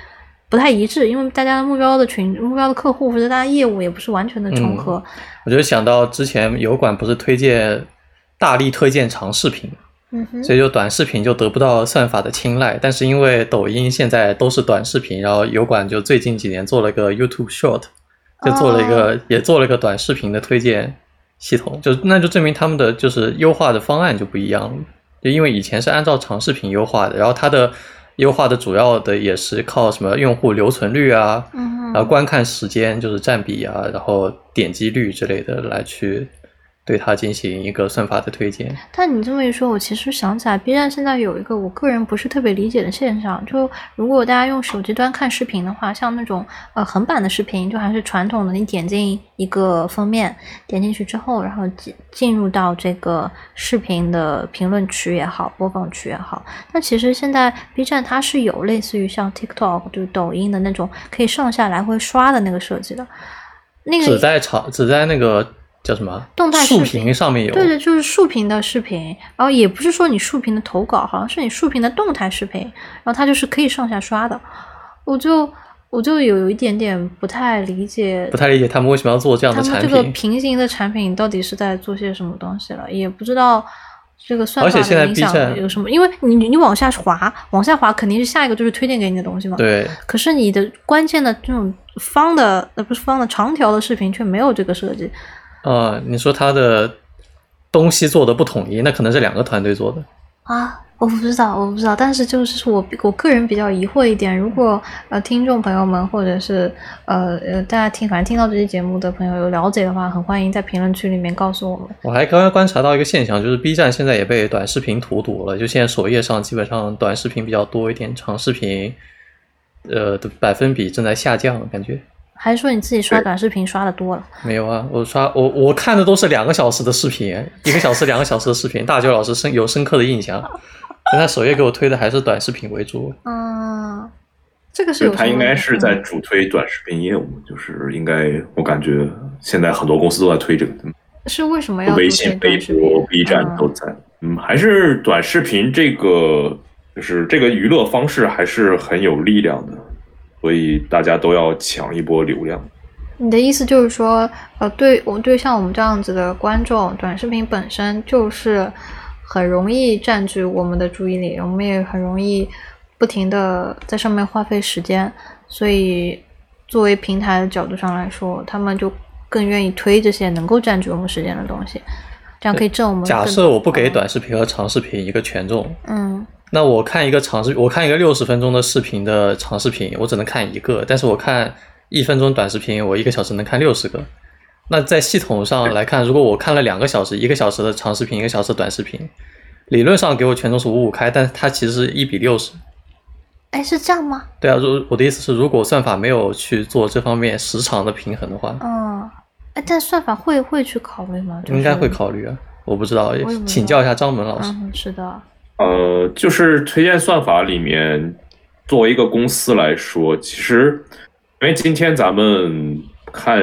不太一致，因为大家目标的群、目标的客户或者大家业务也不是完全的重合。我就想到之前油管不是推荐大力推荐长视频，嗯哼，所以就短视频就得不到算法的青睐。但是因为抖音现在都是短视频，然后油管就最近几年做了个 YouTube Short，就做了一个、也做了一个短视频的推荐系统，就那就证明他们的就是优化的方案就不一样了。就因为以前是按照长视频优化的，然后它的优化的主要的也是靠什么用户留存率啊，嗯，然后观看时间就是占比啊，然后点击率之类的来去对它进行一个算法的推荐。但你这么一说，我其实想起来，B 站现在有一个我个人不是特别理解的现象，就如果大家用手机端看视频的话，像那种呃横版的视频，就还是传统的，你点进一个封面，点进去之后，然后进进入到这个视频的评论区也好，播放区也好。那其实现在 B 站它是有类似于像 TikTok 就是抖音的那种可以上下来回刷的那个设计的，那个只在长只在那个叫什么动态视频上面有，对对，就是竖屏的视频，然后也不是说你竖屏的投稿，好像是你竖屏的动态视频，然后它就是可以上下刷的。我就我就有有一点点不太理解不太理解他们为什么要做这样的产他们这个。平行的产品到底是在做些什么东西了，也不知道这个算法的影响站有什么，因为你你往下滑，往下滑肯定是下一个就是推荐给你的东西嘛。对，可是你的关键的这种方的呃不是方的长条的视频却没有这个设计。啊、你说他的东西做的不统一，那可能是两个团队做的。啊，我不知道，我不知道，但是就是我我个人比较疑惑一点，如果呃听众朋友们或者是呃呃大家听反正听到这期节目的朋友有了解的话，很欢迎在评论区里面告诉我们。我还刚刚观察到一个现象，就是 B 站现在也被短视频荼毒了。就现在首页上基本上短视频比较多一点，长视频呃的百分比正在下降，感觉。还是说你自己刷短视频刷的多了？没有啊，我刷我我看的都是两个小时的视频，一个小时、两个小时的视频。大舅老师深有深刻的印象，但他首页给我推的还是短视频为主。嗯，这个是他应该是在主推短视频业务，就是应该我感觉现在很多公司都在推这个，是为什么要微信、微博、B 站嗯都在。嗯，还是短视频这个就是这个娱乐方式还是很有力量的，所以大家都要抢一波流量。你的意思就是说，呃，对我对像我们这样子的观众，短视频本身就是很容易占据我们的注意力，我们也很容易不停的在上面花费时间，所以作为平台的角度上来说，他们就更愿意推这些能够占据我们时间的东西，这样可以挣我们。假设我不给短视频和长视频一个权重，嗯那我看一个长视，我看一个六十分钟的视频的长视频，我只能看一个，但是我看一分钟短视频，我一个小时能看六十个。那在系统上来看，如果我看了两个小时，一个小时的长视频，一个小时短视频，理论上给我权重是五五开，但是它其实是一比六十。哎，是这样吗？对啊，如我的意思是，如果算法没有去做这方面时长的平衡的话，嗯，哎，但算法会会去考虑吗？就是、应该会考虑啊。我不知道也不知，道请教一下张门老师。嗯，是的，呃，就是推荐算法里面，作为一个公司来说，其实因为今天咱们看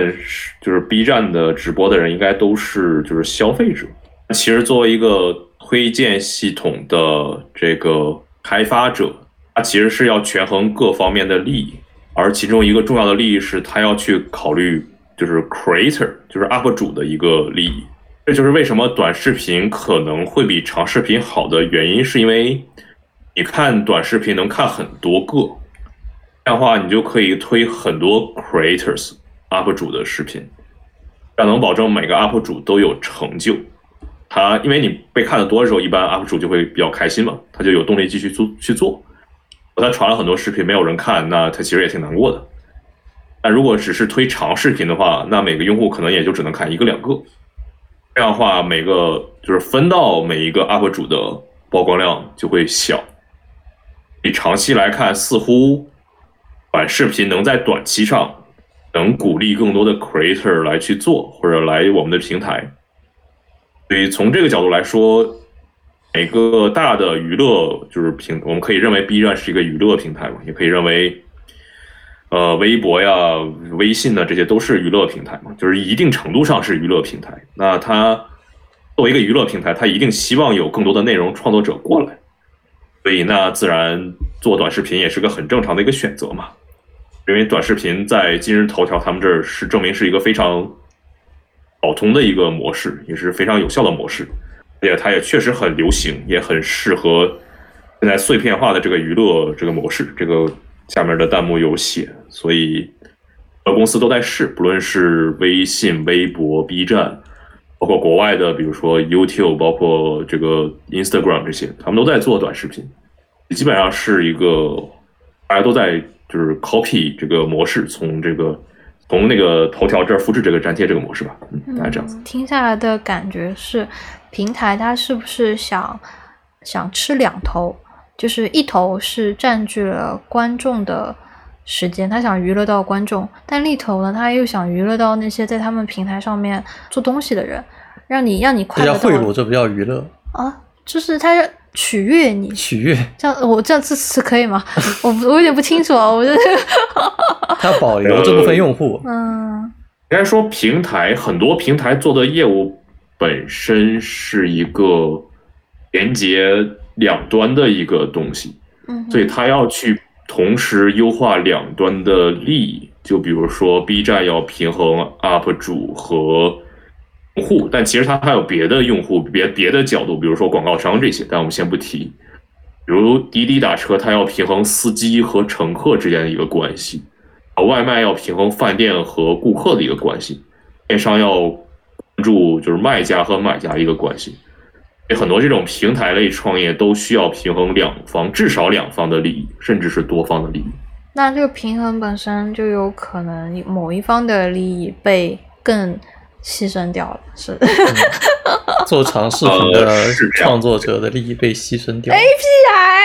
就是 B 站的直播的人，应该都是就是消费者。其实作为一个推荐系统的这个开发者，他其实是要权衡各方面的利益，而其中一个重要的利益是他要去考虑就是 creator，就是 UP 主的一个利益。这就是为什么短视频可能会比长视频好的原因，是因为你看短视频能看很多个，这样的话你就可以推很多 creators UP 主的视频，这样能保证每个 UP 主都有成就。他因为你被看的多的时候，一般 UP 主就会比较开心嘛，他就有动力继续做去做。他传了很多视频没有人看，那他其实也挺难过的。但如果只是推长视频的话，那每个用户可能也就只能看一个两个。这样的话，每个就是分到每一个 UP 主的曝光量就会小。你长期来看，似乎短视频能在短期上能鼓励更多的 creator 来去做，或者来我们的平台。所以从这个角度来说，每个大的娱乐就是平，我们可以认为 B 站是一个娱乐平台嘛，也可以认为。呃，微博呀、微信呢，这些都是娱乐平台嘛，就是一定程度上是娱乐平台。那它作为一个娱乐平台，它一定希望有更多的内容创作者过来，所以那自然做短视频也是个很正常的一个选择嘛。因为短视频在今日头条他们这儿是证明是一个非常跑通的一个模式，也是非常有效的模式。而且它也确实很流行，也很适合现在碎片化的这个娱乐这个模式。这个下面的弹幕有写，所以各公司都在试，不论是微信、微博、B 站，包括国外的，比如说 YouTube，包括这个 Instagram 这些，他们都在做短视频，基本上是一个大家都在就是 copy 这个模式，从这个从那个头条这儿复制这个粘贴这个模式吧，嗯，大概这样子。听下来的感觉是，平台它是不是想想吃两头？就是一头是占据了观众的时间，他想娱乐到观众；但另一头呢，他又想娱乐到那些在他们平台上面做东西的人，让你让你快乐。这叫贿赂，这不叫娱乐啊！就是他取悦你，取悦。这样我这样这词可以吗？我我有点不清楚啊，我觉得 他保留这部分用户。嗯，应该说平台很多平台做的业务本身是一个连接。两端的一个东西，嗯，所以他要去同时优化两端的利益。就比如说 B 站要平衡 UP 主和用户，但其实它还有别的用户、别别的角度，比如说广告商这些，但我们先不提。比如滴滴打车，它要平衡司机和乘客之间的一个关系；啊，外卖要平衡饭店和顾客的一个关系；电商要关注就是卖家和买家一个关系。很多这种平台类创业都需要平衡两方，至少两方的利益，甚至是多方的利益。那这个平衡本身就有可能某一方的利益被更牺牲掉了，是做长视频的创作者的利益被牺牲掉了。API，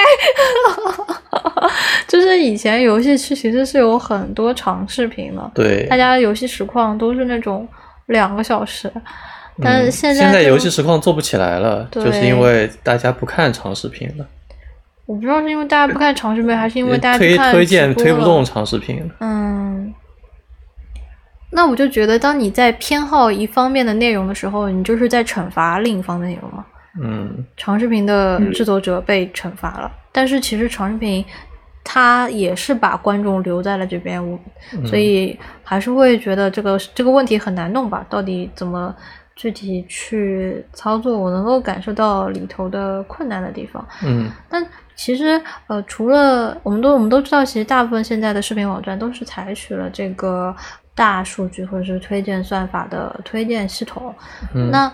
就是以前游戏区其实是有很多长视频的，对，大家游戏实况都是那种两个小时。但是现在现在游戏实况做不起来了，就是因为大家不看长视频了。我不知道是因为大家不看长视频，还是因为大家推推荐推不动长视频。嗯，那我就觉得，当你在偏好一方面的内容的时候，你就是在惩罚另一方的内容嘛。嗯，长视频的制作者被惩罚了，但是其实长视频它也是把观众留在了这边，我所以还是会觉得这个这个问题很难弄吧？到底怎么？具体去操作，我能够感受到里头的困难的地方。嗯，但其实呃，除了我们都我们都知道，其实大部分现在的视频网站都是采取了这个大数据或者是推荐算法的推荐系统。嗯那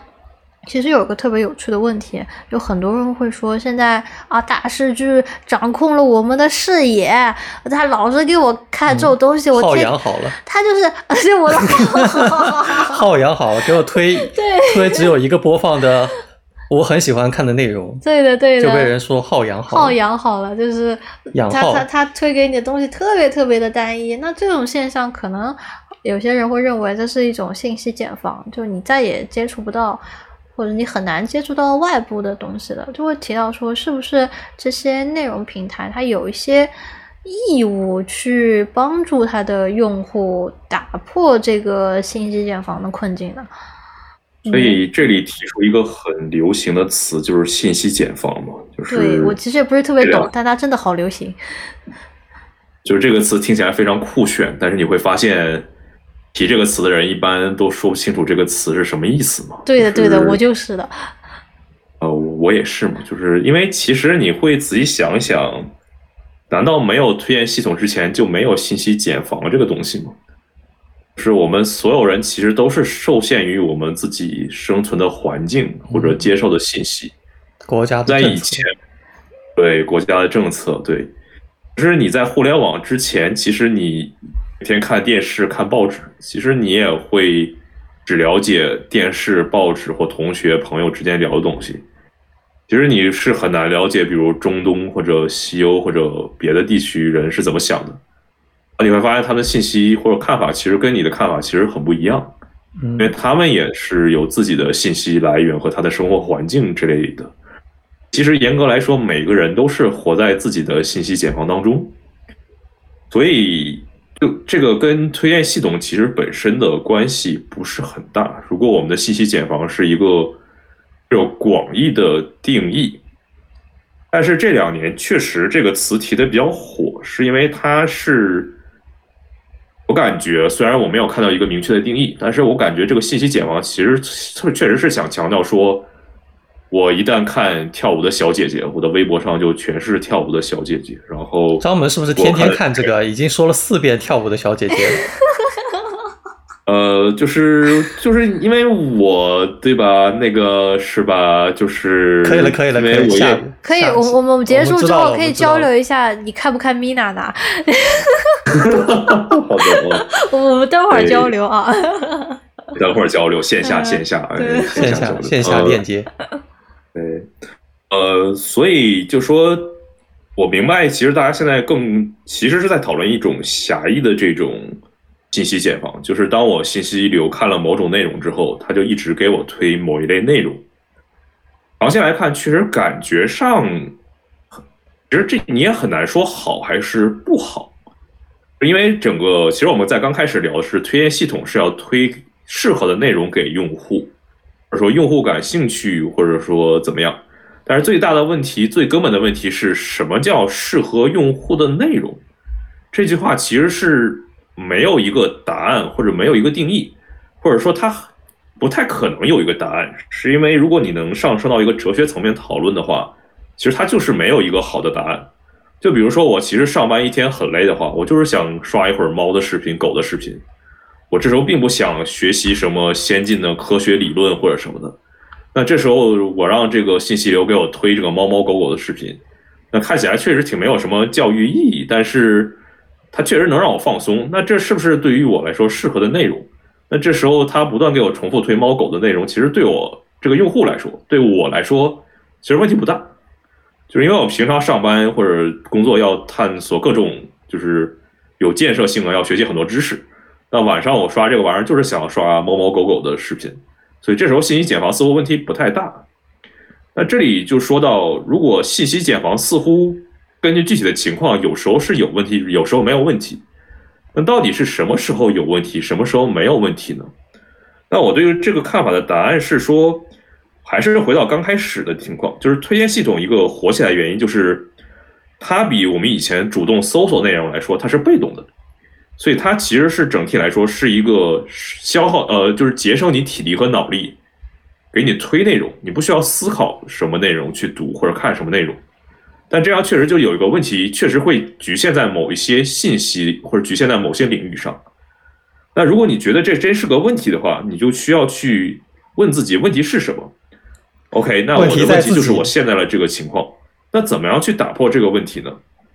其实有个特别有趣的问题，有很多人会说，现在啊，大数据掌控了我们的视野，他老是给我看这种东西，我耗养好了，他就是 而且我耗养好了，给我推 推只有一个播放的，我很喜欢看的内容，对的对的，就被人说耗养好，耗养好了，就是养他他他推给你的东西特别特别的单一，那这种现象可能有些人会认为这是一种信息茧房，就你再也接触不到。或者你很难接触到外部的东西了，就会提到说，是不是这些内容平台它有一些义务去帮助它的用户打破这个信息茧房的困境呢？所以这里提出一个很流行的词，就是信息茧房嘛，就是对我其实也不是特别懂，但它真的好流行。就是这个词听起来非常酷炫，但是你会发现。提这个词的人一般都说不清楚这个词是什么意思嘛？对的，对的，我就是的。呃，我也是嘛，就是因为其实你会仔细想想，难道没有推荐系统之前就没有信息茧房这个东西吗？是我们所有人其实都是受限于我们自己生存的环境或者接受的信息。国家在以前，对国家的政策，对，就是你在互联网之前，其实你。每天看电视、看报纸，其实你也会只了解电视、报纸或同学、朋友之间聊的东西。其实你是很难了解，比如中东或者西欧或者别的地区人是怎么想的。你会发现他们的信息或者看法，其实跟你的看法其实很不一样，因为他们也是有自己的信息来源和他的生活环境之类的。其实严格来说，每个人都是活在自己的信息茧房当中，所以。就这个跟推荐系统其实本身的关系不是很大。如果我们的信息茧房是一个有广义的定义，但是这两年确实这个词提的比较火，是因为它是，我感觉虽然我没有看到一个明确的定义，但是我感觉这个信息茧房其实确确实是想强调说，我一旦看跳舞的小姐姐，我的微博上就全是跳舞的小姐姐。然后张萌是不是天天看这个？已经说了四遍跳舞的小姐姐了。呃，就是就是因为我对吧？那个是吧？就是可以了，可以了，可以了。可以，我我们结束之后可以交流一下，你看不看 Mina 的？好的，我们待会儿交流啊。等会儿交流，线下线下，线下线下链接。对，呃，所以就说，我明白，其实大家现在更其实是在讨论一种狭义的这种。信息茧房就是当我信息流看了某种内容之后，他就一直给我推某一类内容。长线来看，确实感觉上，其实这你也很难说好还是不好，因为整个其实我们在刚开始聊的是推荐系统是要推适合的内容给用户，者说用户感兴趣，或者说怎么样。但是最大的问题、最根本的问题是什么叫适合用户的内容？这句话其实是。没有一个答案，或者没有一个定义，或者说它不太可能有一个答案，是因为如果你能上升到一个哲学层面讨论的话，其实它就是没有一个好的答案。就比如说我其实上班一天很累的话，我就是想刷一会儿猫的视频、狗的视频，我这时候并不想学习什么先进的科学理论或者什么的。那这时候我让这个信息流给我推这个猫猫狗狗的视频，那看起来确实挺没有什么教育意义，但是。它确实能让我放松，那这是不是对于我来说适合的内容？那这时候它不断给我重复推猫狗的内容，其实对我这个用户来说，对我来说其实问题不大，就是因为我平常上班或者工作要探索各种就是有建设性的，要学习很多知识。那晚上我刷这个玩意儿就是想刷猫猫狗狗的视频，所以这时候信息茧房似乎问题不太大。那这里就说到，如果信息茧房似乎。根据具体的情况，有时候是有问题，有时候没有问题。那到底是什么时候有问题，什么时候没有问题呢？那我对于这个看法的答案是说，还是回到刚开始的情况，就是推荐系统一个火起来原因，就是它比我们以前主动搜索内容来说，它是被动的，所以它其实是整体来说是一个消耗，呃，就是节省你体力和脑力，给你推内容，你不需要思考什么内容去读或者看什么内容。但这样确实就有一个问题，确实会局限在某一些信息或者局限在某些领域上。那如果你觉得这真是个问题的话，你就需要去问自己问题是什么。OK，那我的问题就是我现在的这个情况。那怎么样去打破这个问题呢？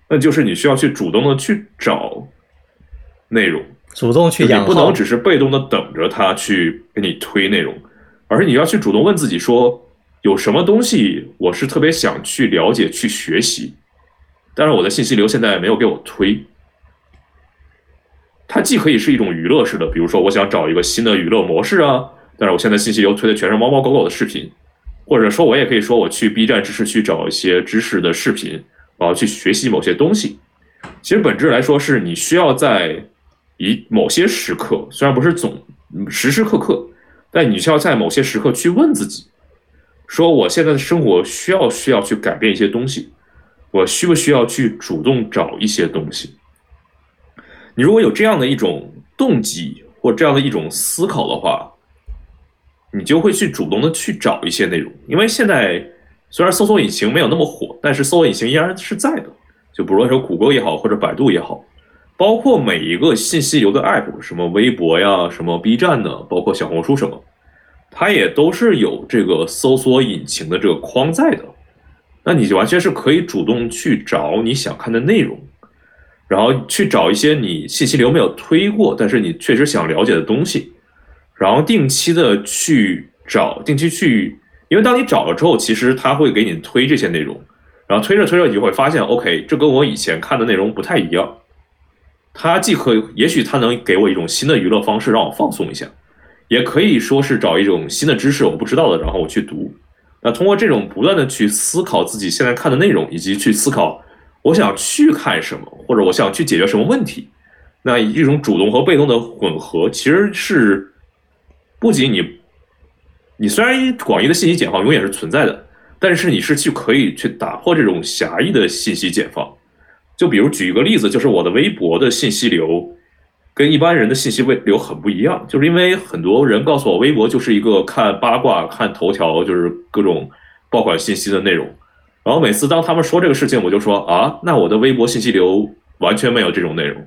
那就是你需要去主动的去找内容，主动去养，不能只是被动的等着他去给你推内容，而是你要去主动问自己说。有什么东西我是特别想去了解、去学习，但是我的信息流现在没有给我推。它既可以是一种娱乐式的，比如说我想找一个新的娱乐模式啊，但是我现在信息流推的全是猫猫狗狗的视频，或者说我也可以说我去 B 站知识区找一些知识的视频，我要去学习某些东西。其实本质来说是你需要在以某些时刻，虽然不是总时时刻刻，但你需要在某些时刻去问自己。说我现在的生活需要需要去改变一些东西，我需不需要去主动找一些东西？你如果有这样的一种动机或这样的一种思考的话，你就会去主动的去找一些内容。因为现在虽然搜索引擎没有那么火，但是搜索引擎依然是在的。就不论说谷歌也好，或者百度也好，包括每一个信息流的 app，什么微博呀，什么 B 站的，包括小红书什么。它也都是有这个搜索引擎的这个框在的，那你就完全是可以主动去找你想看的内容，然后去找一些你信息流没有推过，但是你确实想了解的东西，然后定期的去找，定期去，因为当你找了之后，其实它会给你推这些内容，然后推着推着你就会发现，OK，这跟我以前看的内容不太一样，它既可以，也许它能给我一种新的娱乐方式，让我放松一下。也可以说是找一种新的知识，我不知道的，然后我去读。那通过这种不断的去思考自己现在看的内容，以及去思考我想去看什么，或者我想去解决什么问题，那一种主动和被动的混合，其实是不仅你，你虽然广义的信息解放永远是存在的，但是你是去可以去打破这种狭义的信息解放。就比如举一个例子，就是我的微博的信息流。跟一般人的信息流很不一样，就是因为很多人告诉我，微博就是一个看八卦、看头条，就是各种爆款信息的内容。然后每次当他们说这个事情，我就说啊，那我的微博信息流完全没有这种内容，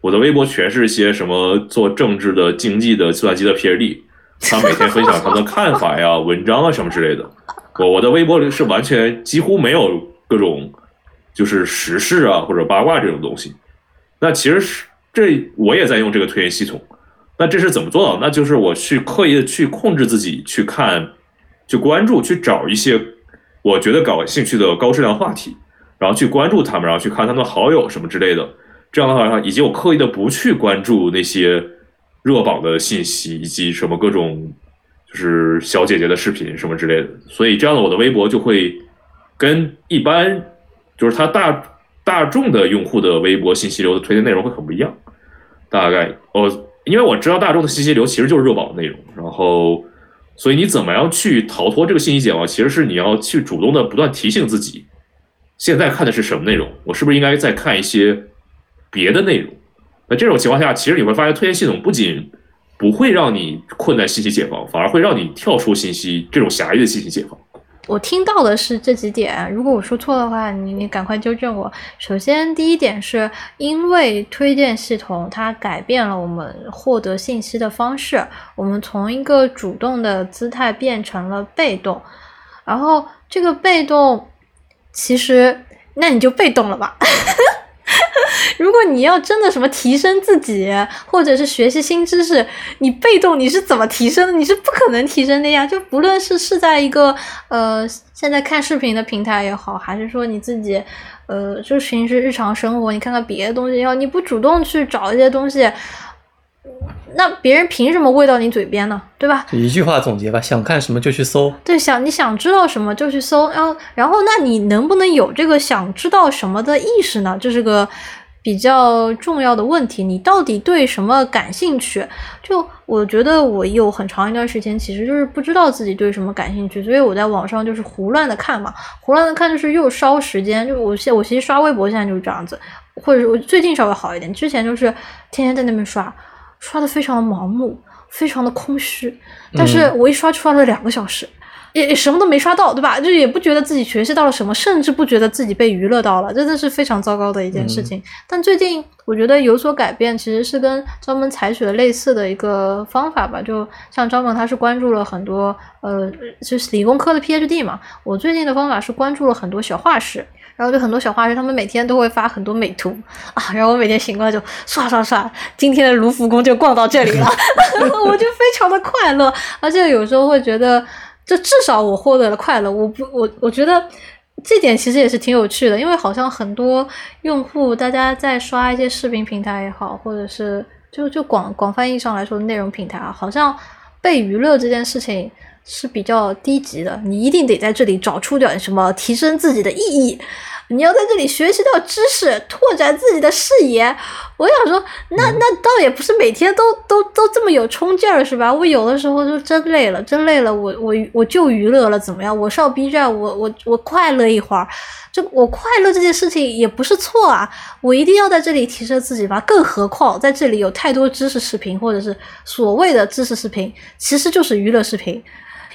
我的微博全是一些什么做政治的、经济的、计算机的 PhD，他每天分享他的看法呀、文章啊什么之类的。我我的微博里是完全几乎没有各种就是时事啊或者八卦这种东西。那其实是这我也在用这个推荐系统。那这是怎么做到？那就是我去刻意的去控制自己去看、去关注、去找一些我觉得感兴趣的高质量话题，然后去关注他们，然后去看他们好友什么之类的。这样的话，以及我刻意的不去关注那些热榜的信息，以及什么各种就是小姐姐的视频什么之类的。所以这样的我的微博就会跟一般就是他大大众的用户的微博信息流的推荐内容会很不一样。大概哦。因为我知道大众的信息流其实就是热榜的内容，然后，所以你怎么样去逃脱这个信息茧房？其实是你要去主动的不断提醒自己，现在看的是什么内容？我是不是应该再看一些别的内容？那这种情况下，其实你会发现推荐系统不仅不会让你困在信息茧房，反而会让你跳出信息这种狭义的信息茧房。我听到的是这几点，如果我说错的话，你你赶快纠正我。首先，第一点是因为推荐系统它改变了我们获得信息的方式，我们从一个主动的姿态变成了被动，然后这个被动，其实那你就被动了吧。如果你要真的什么提升自己，或者是学习新知识，你被动你是怎么提升的？你是不可能提升的呀！就不论是是在一个呃现在看视频的平台也好，还是说你自己呃就平时日常生活，你看看别的东西也好，你不主动去找一些东西，那别人凭什么喂到你嘴边呢？对吧？一句话总结吧，想看什么就去搜。对，想你想知道什么就去搜，然后然后那你能不能有这个想知道什么的意识呢？这是个。比较重要的问题，你到底对什么感兴趣？就我觉得我有很长一段时间，其实就是不知道自己对什么感兴趣，所以我在网上就是胡乱的看嘛，胡乱的看就是又烧时间。就我现我其实刷微博现在就是这样子，或者我最近稍微好一点，之前就是天天在那边刷，刷的非常的盲目，非常的空虚，但是我一刷就刷了两个小时。也什么都没刷到，对吧？就也不觉得自己学习到了什么，甚至不觉得自己被娱乐到了，真的是非常糟糕的一件事情。但最近我觉得有所改变，其实是跟张萌采取了类似的一个方法吧。就像张萌，他是关注了很多呃，就是理工科的 PhD 嘛。我最近的方法是关注了很多小画师，然后就很多小画师，他们每天都会发很多美图啊，然后我每天醒过来就刷刷刷，今天的卢浮宫就逛到这里了 我就非常的快乐，而且有时候会觉得。这至少我获得了快乐，我不我我觉得这点其实也是挺有趣的，因为好像很多用户大家在刷一些视频平台也好，或者是就就广广泛意义上来说内容平台啊，好像被娱乐这件事情是比较低级的，你一定得在这里找出点什么提升自己的意义。你要在这里学习到知识，拓展自己的视野。我想说，那那倒也不是每天都都都这么有冲劲儿，是吧？我有的时候就真累了，真累了，我我我就娱乐了，怎么样？我上 B 站，我我我快乐一会儿，就我快乐这件事情也不是错啊。我一定要在这里提升自己吧？更何况在这里有太多知识视频，或者是所谓的知识视频，其实就是娱乐视频。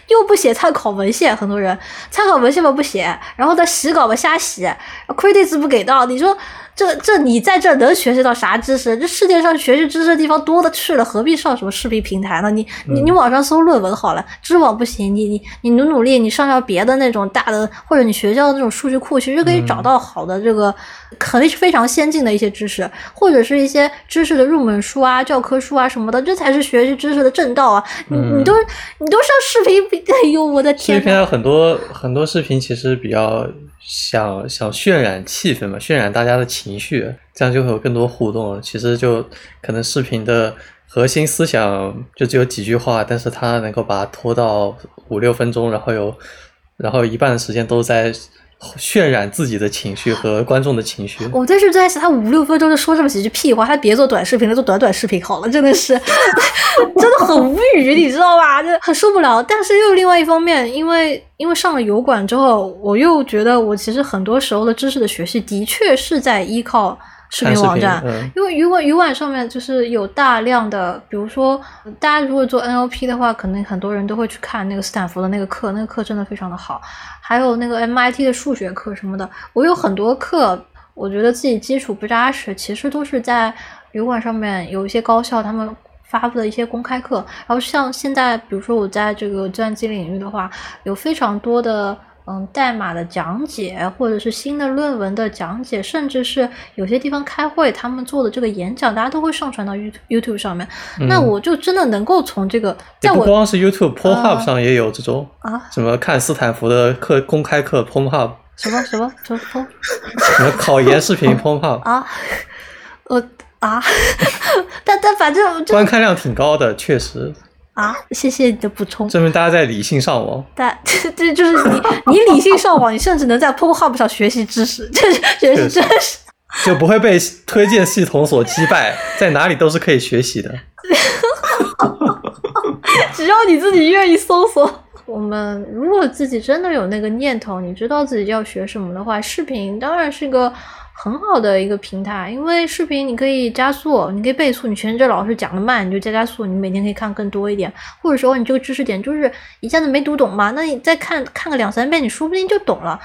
又不写参考文献，很多人参考文献嘛不写，然后他洗稿嘛瞎洗，credits 不给到，你说。这这你在这能学习到啥知识？这世界上学习知识的地方多的去了，何必上什么视频平台呢？你你你网上搜论文好了，知网不行，你你你努努力，你上上别的那种大的，或者你学校的那种数据库，其实可以找到好的这个，肯定是非常先进的一些知识，或者是一些知识的入门书啊、教科书啊什么的，这才是学习知识的正道啊！你你都你都上视频，哎呦我的天！视频有很多很多视频，其实比较。想想渲染气氛嘛，渲染大家的情绪，这样就会有更多互动。其实就可能视频的核心思想就只有几句话，但是他能够把它拖到五六分钟，然后有，然后一半的时间都在。渲染自己的情绪和观众的情绪。我这是在想，他五六分钟就说这么几句屁话，他别做短视频了，做短短视频好了，真的是，真的很无语，你知道吧？就很受不了。但是又另外一方面，因为因为上了油管之后，我又觉得我其实很多时候的知识的学习的确是在依靠视频频网站，嗯因为鱼管鱼管上面就是有大量的，比如说大家如果做 NLP 的话，可能很多人都会去看那个斯坦福的那个课，那个课真的非常的好，还有那个 MIT 的数学课什么的。我有很多课，我觉得自己基础不扎实，其实都是在油管上面有一些高校他们。发布的一些公开课，然后像现在，比如说我在这个计算机领域的话，有非常多的嗯代码的讲解，或者是新的论文的讲解，甚至是有些地方开会他们做的这个演讲，大家都会上传到 You YouTube 上面。那嗯。我就真的能够从这个，在我不光是 YouTube，Pornhub 啊上也有这种啊什么看斯坦福的课公开课 Pornhub，什么什么什么什么 什么考研视频 Pornhub，啊，我啊，但但反正就观看量挺高的，确实啊，谢谢你的补充。证明大家在理性上网。但这这就是你，你理性上网，你甚至能在 Pornhub 上学习知识，这是学习知识。就不会被推荐系统所击败，在哪里都是可以学习的。只要你自己愿意搜索。我们如果自己真的有那个念头，你知道自己要学什么的话，视频当然是个很好的一个平台，因为视频你可以加速，你可以倍速，你学着老师讲的慢，你就加加速，你每天可以看更多一点，或者说你这个知识点就是一下子没读懂嘛，那你再看看个两三遍，你说不定就懂了。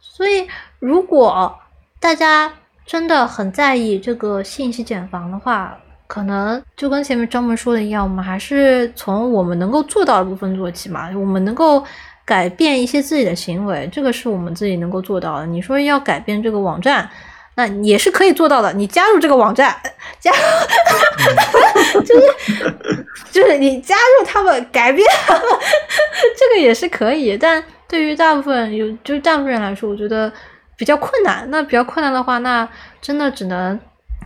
所以如果大家真的很在意这个信息茧房的话，可能就跟前面张门说的一样，我们还是从我们能够做到的部分做起嘛。我们能够改变一些自己的行为，这个是我们自己能够做到的。你说要改变这个网站，那也是可以做到的。你加入这个网站，加入 就是就是你加入他们，改变他们，这个也是可以。但对于大部分有就是大部分人来说，我觉得比较困难。那比较困难的话，那真的只能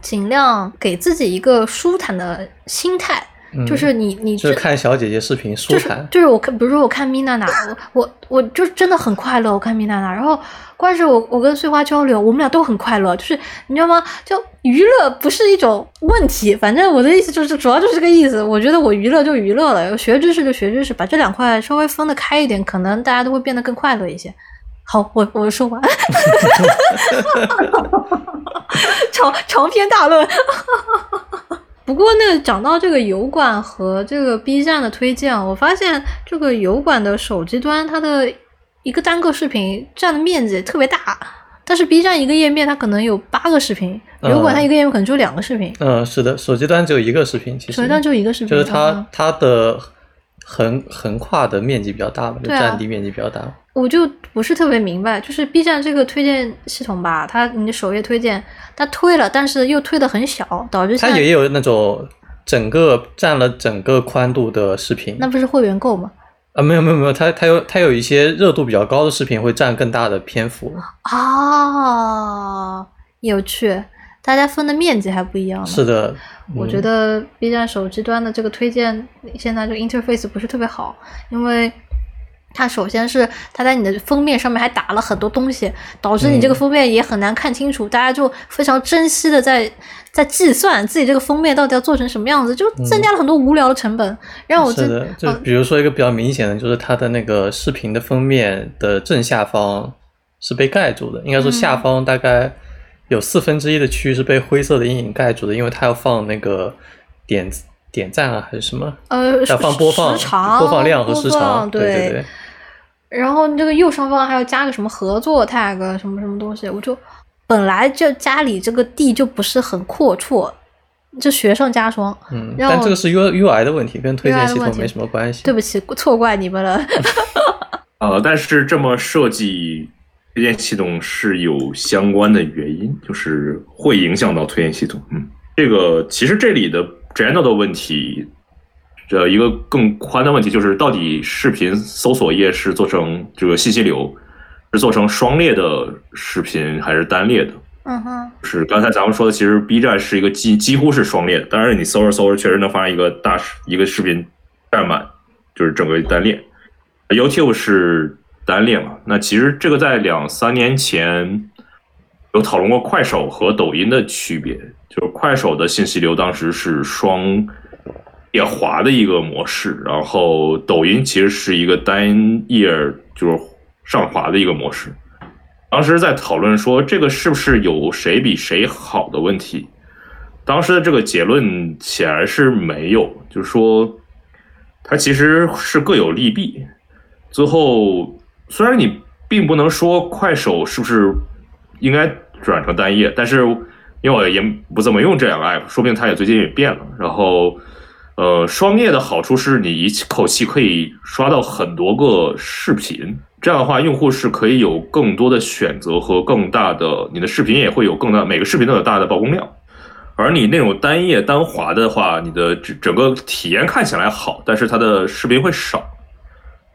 尽量给自己一个舒坦的心态，嗯就是你你就是看小姐姐视频舒就是坦。就是我看，比如说我看米娜娜，我我我就真的很快乐。我看米娜娜，然后关键是我我跟碎花交流，我们俩都很快乐。就是你知道吗？就娱乐不是一种问题，反正我的意思就是主要就是这个意思。我觉得我娱乐就娱乐了，学知识就学知识，把这两块稍微分得开一点，可能大家都会变得更快乐一些。好，我我说完，长长篇大论。不过呢，讲到这个油管和这个 B 站的推荐，我发现这个油管的手机端它的一个单个视频占的面积特别大，但是 B 站一个页面它可能有八个视频，油管它一个页面可能就两个视频，嗯，是的，手机端只有一个视频，其实。手机端就一个视频，就是它嗯。它的横横跨的面积比较大嘛，就占地面积比较大。我就不是特别明白，就是 B 站这个推荐系统吧，它你的首页推荐它推了，但是又推的很小，导致它也有那种整个占了整个宽度的视频。那不是会员购吗？啊，没有没有没有，它它有它有一些热度比较高的视频会占更大的篇幅。啊，有趣，大家分的面积还不一样呢。是的，我嗯。觉得 B 站手机端的这个推荐现在这个 interface 不是特别好，因为它首先是它在你的封面上面还打了很多东西，导致你这个嗯封面也很难看清楚，大家就非常珍惜的在在计算自己这个封面到底要做成什么样子，就增加了很多无聊的成本，让我这是的，就嗯比如说一个比较明显的，就是它的那个视频的封面的正下方是被盖住的，应该说下嗯。方大概有四分之一的区域是被灰色的阴影盖住的，因为它要放那个点点赞啊还是什么，呃要放播放时长播放量和时长，对对对。然后你这个右上方还要加个什么合作 tag 什么什么东西，我就本来就家里这个地就不是很阔绰，就雪上加霜。嗯，但这个是 U U I 的问题，跟推荐系统没什么关系。对不起，错怪你们了。呃，但是这么设计推荐系统是有相关的原因，就是会影响到推荐系统。嗯，这个其实这里的 general 的问题，这一个更宽的问题就是，到底视频搜索页是做成这个信息流，是做成双列的视频还是单列的？嗯哼，是刚才咱们说的，其实 B 站是一个几几乎是双列的，当然你搜着搜着确实能发现一个大视一个视频占满，就是整个单列。YouTube 是单列嘛？那其实这个在两三年前有讨论过快手和抖音的区别，就是快手的信息流当时是双页滑的一个模式，然后抖音其实是一个单页就是上滑的一个模式。当时在讨论说这个是不是有谁比谁好的问题。当时的这个结论显然是没有，就是说它其实是各有利弊。最后虽然你并不能说快手是不是应该转成单页，但是因为我也不怎么用这两个 app，说不定它也最近也变了。然后，呃，双页的好处是你一口气可以刷到很多个视频，这样的话用户是可以有更多的选择和更大的，你的视频也会有更大，每个视频都有大的曝光量。而你那种单页单滑的话，你的整整个体验看起来好，但是它的视频会少。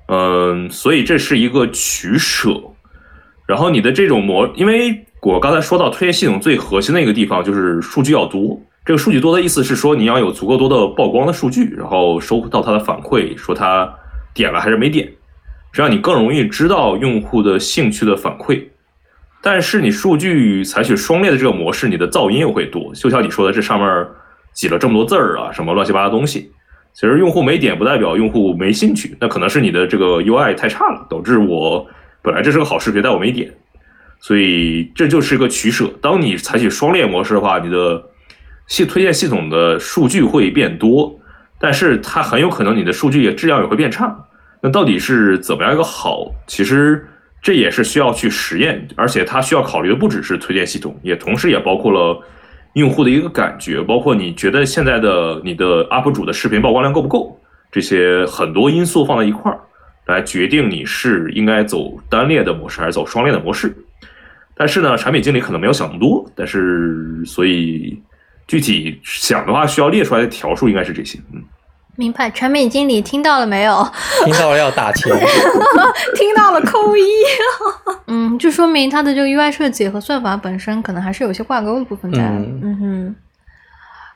嗯，所以这是一个取舍。然后你的这种模，因为我刚才说到推荐系统最核心的一个地方就是数据要多。这个数据多的意思是说你要有足够多的曝光的数据，然后收到它的反馈，说他点了还是没点，这样你更容易知道用户的兴趣的反馈。但是你数据采取双列的这个模式，你的噪音又会多。就像你说的，这上面挤了这么多字儿啊，什么乱七八糟东西。其实用户没点不代表用户没兴趣，那可能是你的这个 UI 太差了，导致我本来这是个好视频，但我没点。所以这就是一个取舍。当你采取双链模式的话，你的系推荐系统的数据会变多，但是它很有可能你的数据也质量也会变差。那到底是怎么样一个好？其实。这也是需要去实验，而且它需要考虑的不只是推荐系统，也同时也包括了用户的一个感觉，包括你觉得现在的你的 UP 主的视频曝光量够不够，这些很多因素放在一块儿，来决定你是应该走单列的模式还是走双列的模式。但是呢，产品经理可能没有想那么多，但是所以具体想的话，需要列出来的条数应该是这些，嗯。明白，产品经理听到了没有？听到了要打钱，听到了扣一。嗯，就说明它的这个 UI 设计和算法本身可能还是有些挂钩的部分在。嗯哼。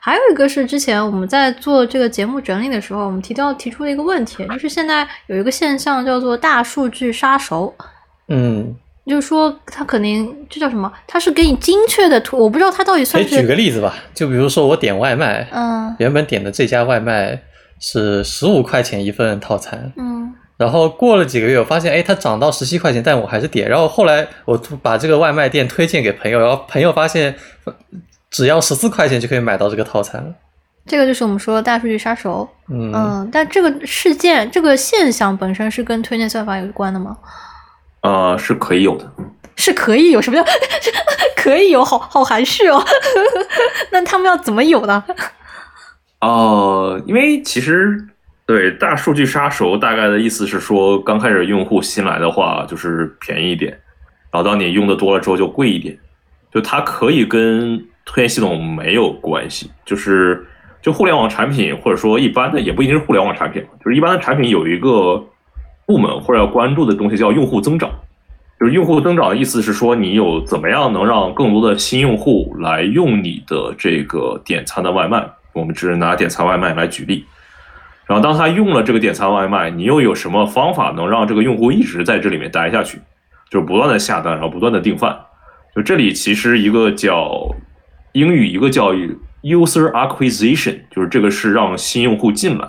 还有一个是之前我们在做这个节目整理的时候，我们提到提出了一个问题，就是现在有一个现象叫做大数据杀熟。嗯。就是说，它肯定这叫什么？它是给你精确的图，我不知道它到底算是。举个例子吧，就比如说我点外卖，嗯，原本点的这家外卖。是十五块钱一份套餐，嗯，然后过了几个月，我发现，哎，它涨到十七块钱，但我还是点。然后后来我把这个外卖店推荐给朋友，然后朋友发现，只要十四块钱就可以买到这个套餐了。这个就是我们说的大数据杀手，嗯嗯。但这个事件，这个现象本身是跟推荐算法有关的吗？呃，是可以有的，是可以有什么叫 可以有？好好含蓄哦。那他们要怎么有呢？哦，因为其实对大数据杀熟大概的意思是说，刚开始用户新来的话就是便宜一点，然后当你用的多了之后就贵一点，就它可以跟推荐系统没有关系，就是就互联网产品或者说一般的也不一定是互联网产品，就是一般的产品有一个部门或者要关注的东西叫用户增长，就是用户增长的意思是说你有怎么样能让更多的新用户来用你的这个点餐的外卖。我们只是拿点餐外卖来举例，然后当他用了这个点餐外卖，你又有什么方法能让这个用户一直在这里面待下去？就是不断的下单，然后不断的订饭。就这里其实一个叫英语，一个叫 user acquisition，就是这个是让新用户进来。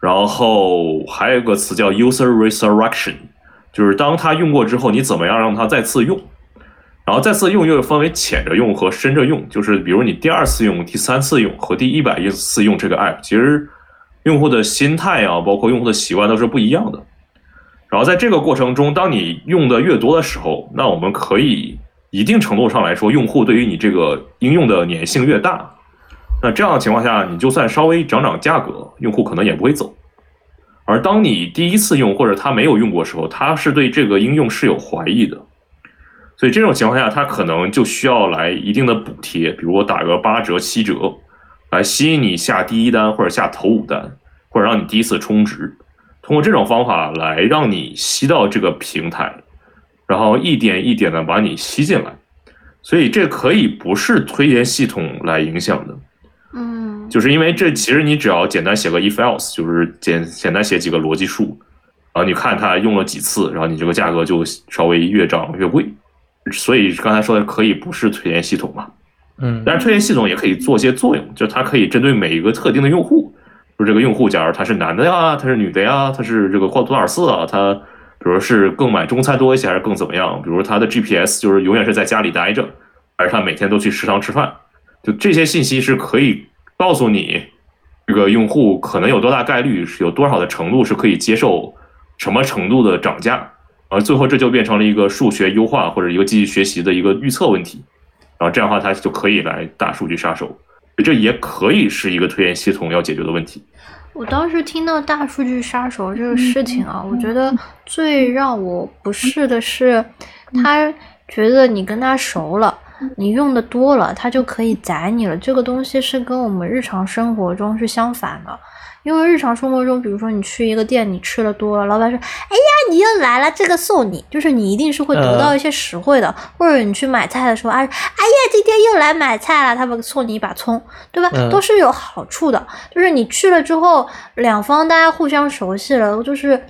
然后还有一个词叫 user resurrection，就是当他用过之后，你怎么样让他再次用？然后再次用又分为浅着用和深着用，就是比如你第二次用、第三次用和第一百一次用这个 app，其实用户的心态啊，包括用户的习惯都是不一样的。然后在这个过程中，当你用的越多的时候，那我们可以一定程度上来说，用户对于你这个应用的粘性越大，那这样的情况下，你就算稍微涨涨价格，用户可能也不会走。而当你第一次用或者他没有用过时候，他是对这个应用是有怀疑的。所以这种情况下，他可能就需要来一定的补贴，比如我打个八折、七折，来吸引你下第一单或者下头五单，或者让你第一次充值，通过这种方法来让你吸到这个平台，然后一点一点的把你吸进来。所以这可以不是推荐系统来影响的，嗯，就是因为这其实你只要简单写个 if else，就是简简单写几个逻辑数，然后你看它用了几次，然后你这个价格就稍微越涨越贵。所以刚才说的可以不是推荐系统嘛？嗯，但是推荐系统也可以做些作用，就它可以针对每一个特定的用户，就这个用户，假如他是男的呀，他是女的呀，他是这个多多少次啊，他比如是更买中餐多一些，还是更怎么样？比如他的 GPS 就是永远是在家里待着，还是他每天都去食堂吃饭？就这些信息是可以告诉你，这个用户可能有多大概率是有多少的程度是可以接受什么程度的涨价，而最后这就变成了一个数学优化或者一个机器学习的一个预测问题，然后这样的话它就可以来大数据杀手，这也可以是一个推荐系统要解决的问题。我当时听到大数据杀手这个事情啊，我觉得最让我不适的是，他觉得你跟他熟了。你用的多了，他就可以宰你了。这个东西是跟我们日常生活中是相反的，因为日常生活中，比如说你去一个店，你吃的多了，老板说：“哎呀，你又来了，这个送你。”就是你一定是会得到一些实惠的。或者你去买菜的时候，啊，哎呀，今天又来买菜了，他们送你一把葱，对吧？都是有好处的。就是你去了之后，两方大家互相熟悉了，就是。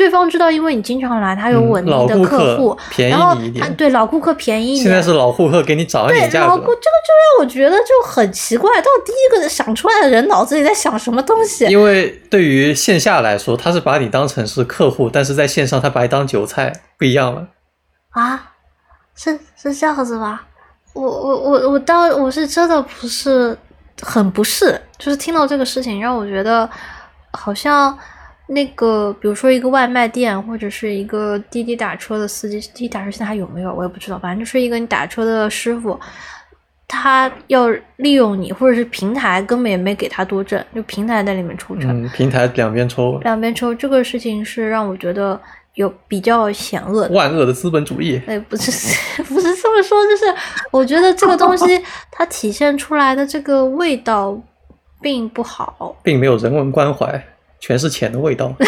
对方知道，因为你经常来，他有稳定的客户，便宜你一点。对老顾客便宜一点。现在是老顾客给你涨一点价格。对老顾，这个就让我觉得就很奇怪，到第一个想出来的人脑子里在想什么东西？因为对于线下来说，他是把你当成是客户，但是在线上他把你当韭菜，不一样了。啊，是是这样子吧？我我我我倒我是真的不是很不是，就是听到这个事情让我觉得好像。那个，比如说一个外卖店，或者是一个滴滴打车的司机，滴滴打车现在还有没有？我也不知道。反正就是一个你打车的师傅，他要利用你，或者是平台根本也没给他多挣，就平台在里面抽成。嗯，平台两边抽。两边抽，这个事情是让我觉得有比较险恶。万恶的资本主义。哎，不是，不是这么说，就是我觉得这个东西 它体现出来的这个味道并不好，并没有人文关怀。全是钱的味道，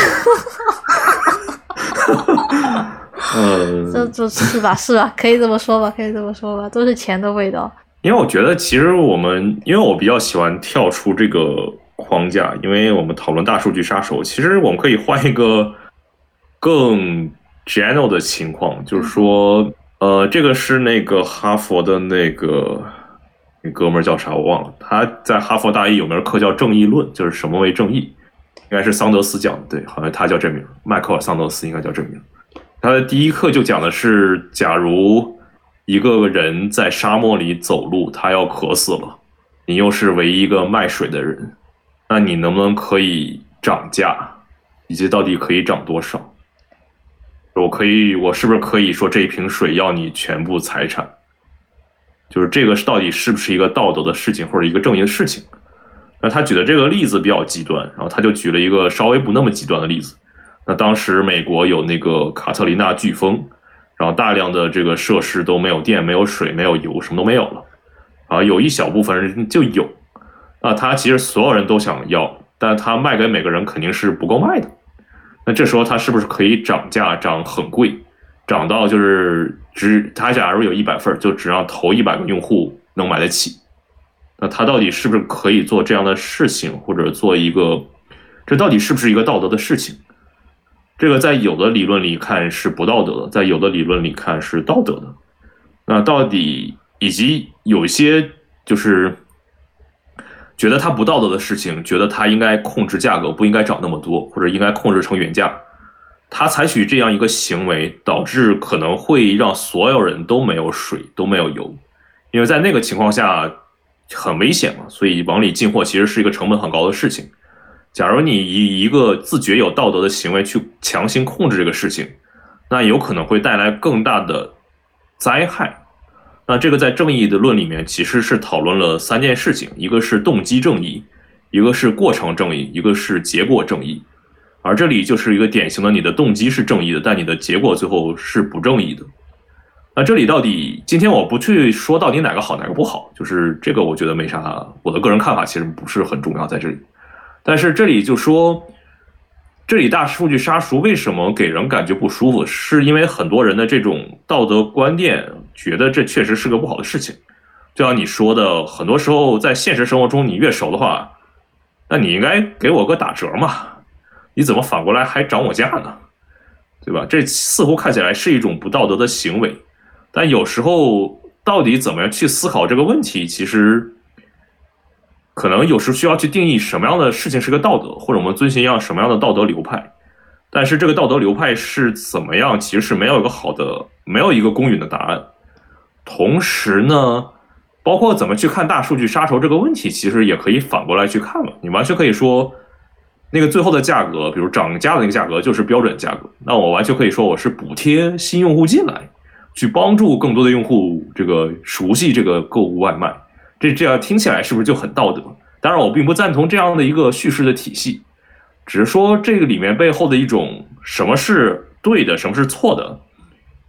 嗯，这这是吧？是吧？可以这么说吧？可以这么说吧？都是钱的味道。因为我觉得，其实我们，因为我比较喜欢跳出这个框架，因为我们讨论大数据杀手，其实我们可以换一个更 general 的情况，就是说，呃，这个是那个哈佛的那个那哥们儿叫啥我忘了，他在哈佛大一有门课叫正义论，就是什么为正义。应该是桑德斯讲的，对，好像他叫这名，迈克尔·桑德斯应该叫这名。他的第一课就讲的是，假如一个人在沙漠里走路，他要渴死了，你又是唯一一个卖水的人，那你能不能可以涨价，以及到底可以涨多少？我可以，我是不是可以说这一瓶水要你全部财产？就是这个到底是不是一个道德的事情，或者一个正义的事情？那他举的这个例子比较极端，然后他就举了一个稍微不那么极端的例子。那当时美国有那个卡特琳娜飓风，然后大量的这个设施都没有电、没有水、没有油，什么都没有了。啊，有一小部分人就有。那他其实所有人都想要，但他卖给每个人肯定是不够卖的。那这时候他是不是可以涨价，涨很贵，涨到就是只他假如有一百份，就只让头一百个用户能买得起？那他到底是不是可以做这样的事情，或者做一个，这到底是不是一个道德的事情？这个在有的理论里看是不道德的，在有的理论里看是道德的。那到底以及有一些就是觉得他不道德的事情，觉得他应该控制价格，不应该涨那么多，或者应该控制成原价。他采取这样一个行为，导致可能会让所有人都没有水，都没有油，因为在那个情况下。很危险嘛，所以往里进货其实是一个成本很高的事情。假如你以一个自觉有道德的行为去强行控制这个事情，那有可能会带来更大的灾害。那这个在正义的论里面其实是讨论了三件事情：一个是动机正义，一个是过程正义，一个是结果正义。而这里就是一个典型的，你的动机是正义的，但你的结果最后是不正义的。那这里到底今天我不去说到底哪个好哪个不好，就是这个我觉得没啥，我的个人看法其实不是很重要在这里。但是这里就说，这里大数据杀熟为什么给人感觉不舒服，是因为很多人的这种道德观念觉得这确实是个不好的事情。就像你说的，很多时候在现实生活中你越熟的话，那你应该给我个打折嘛，你怎么反过来还涨我价呢？对吧？这似乎看起来是一种不道德的行为。但有时候，到底怎么样去思考这个问题，其实可能有时需要去定义什么样的事情是个道德，或者我们遵循一样什么样的道德流派。但是这个道德流派是怎么样，其实是没有一个好的，没有一个公允的答案。同时呢，包括怎么去看大数据杀熟这个问题，其实也可以反过来去看了。你完全可以说，那个最后的价格，比如涨价的那个价格就是标准价格，那我完全可以说我是补贴新用户进来，去帮助更多的用户这个熟悉这个购物外卖。这这样听起来是不是就很道德？当然，我并不赞同这样的一个叙事的体系。只是说这个里面背后的一种什么是对的，什么是错的，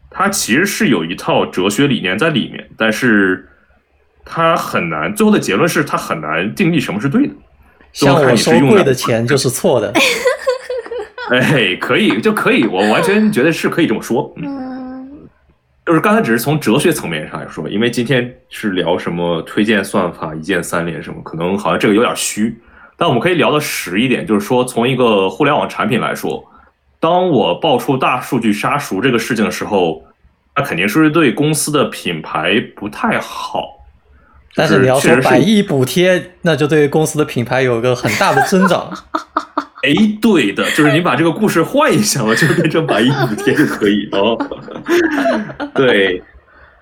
它其实是有一套哲学理念在里面，但是它很难，最后的结论是它很难定义什么是对的。像我收贵的钱 就是错的。哎，可以就可以，我完全觉得是可以这么说。嗯，就是刚才只是从哲学层面上来说，因为今天是聊什么推荐算法、一键三连什么，可能好像这个有点虚。但我们可以聊的实一点，就是说，从一个互联网产品来说，当我爆出大数据杀熟这个事情的时候，那肯定是对公司的品牌不太好。但是你要说百亿补贴，那就对公司的品牌有一个很大的增长。哎，对的，就是你把这个故事换一下嘛，就变成百亿补贴就可以哦。对，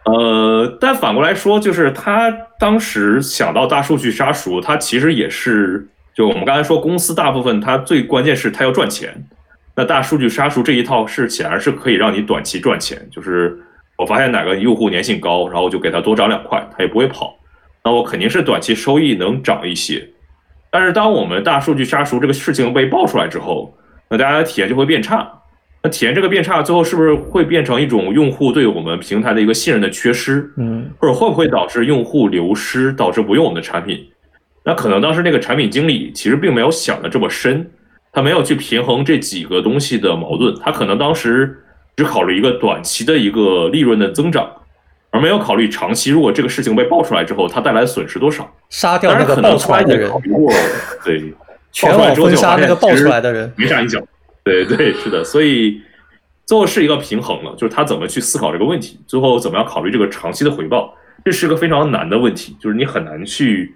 呃，但反过来说，就是他当时想到大数据杀熟，他其实也是。就我们刚才说，公司大部分他最关键是他要赚钱。那大数据杀熟这一套是显然是可以让你短期赚钱。就是我发现哪个用户粘性高，然后我就给他多涨两块，他也不会跑。那我肯定是短期收益能涨一些。但是当我们大数据杀熟这个事情被爆出来之后，那大家的体验就会变差。那体验这个变差，最后是不是会变成一种用户对我们平台的一个信任的缺失？嗯，或者会不会导致用户流失，导致不用我们的产品？那可能当时那个产品经理其实并没有想的这么深，他没有去平衡这几个东西的矛盾，他可能当时只考虑一个短期的一个利润的增长，而没有考虑长期如果这个事情被爆出来之后，它带来的损失多少。杀掉那个爆 出来的人，对，全网封杀那个爆出来的人，没啥影响。对对，是的，所以最后是一个平衡了，就是他怎么去思考这个问题，最后怎么样考虑这个长期的回报，这是个非常难的问题，就是你很难去。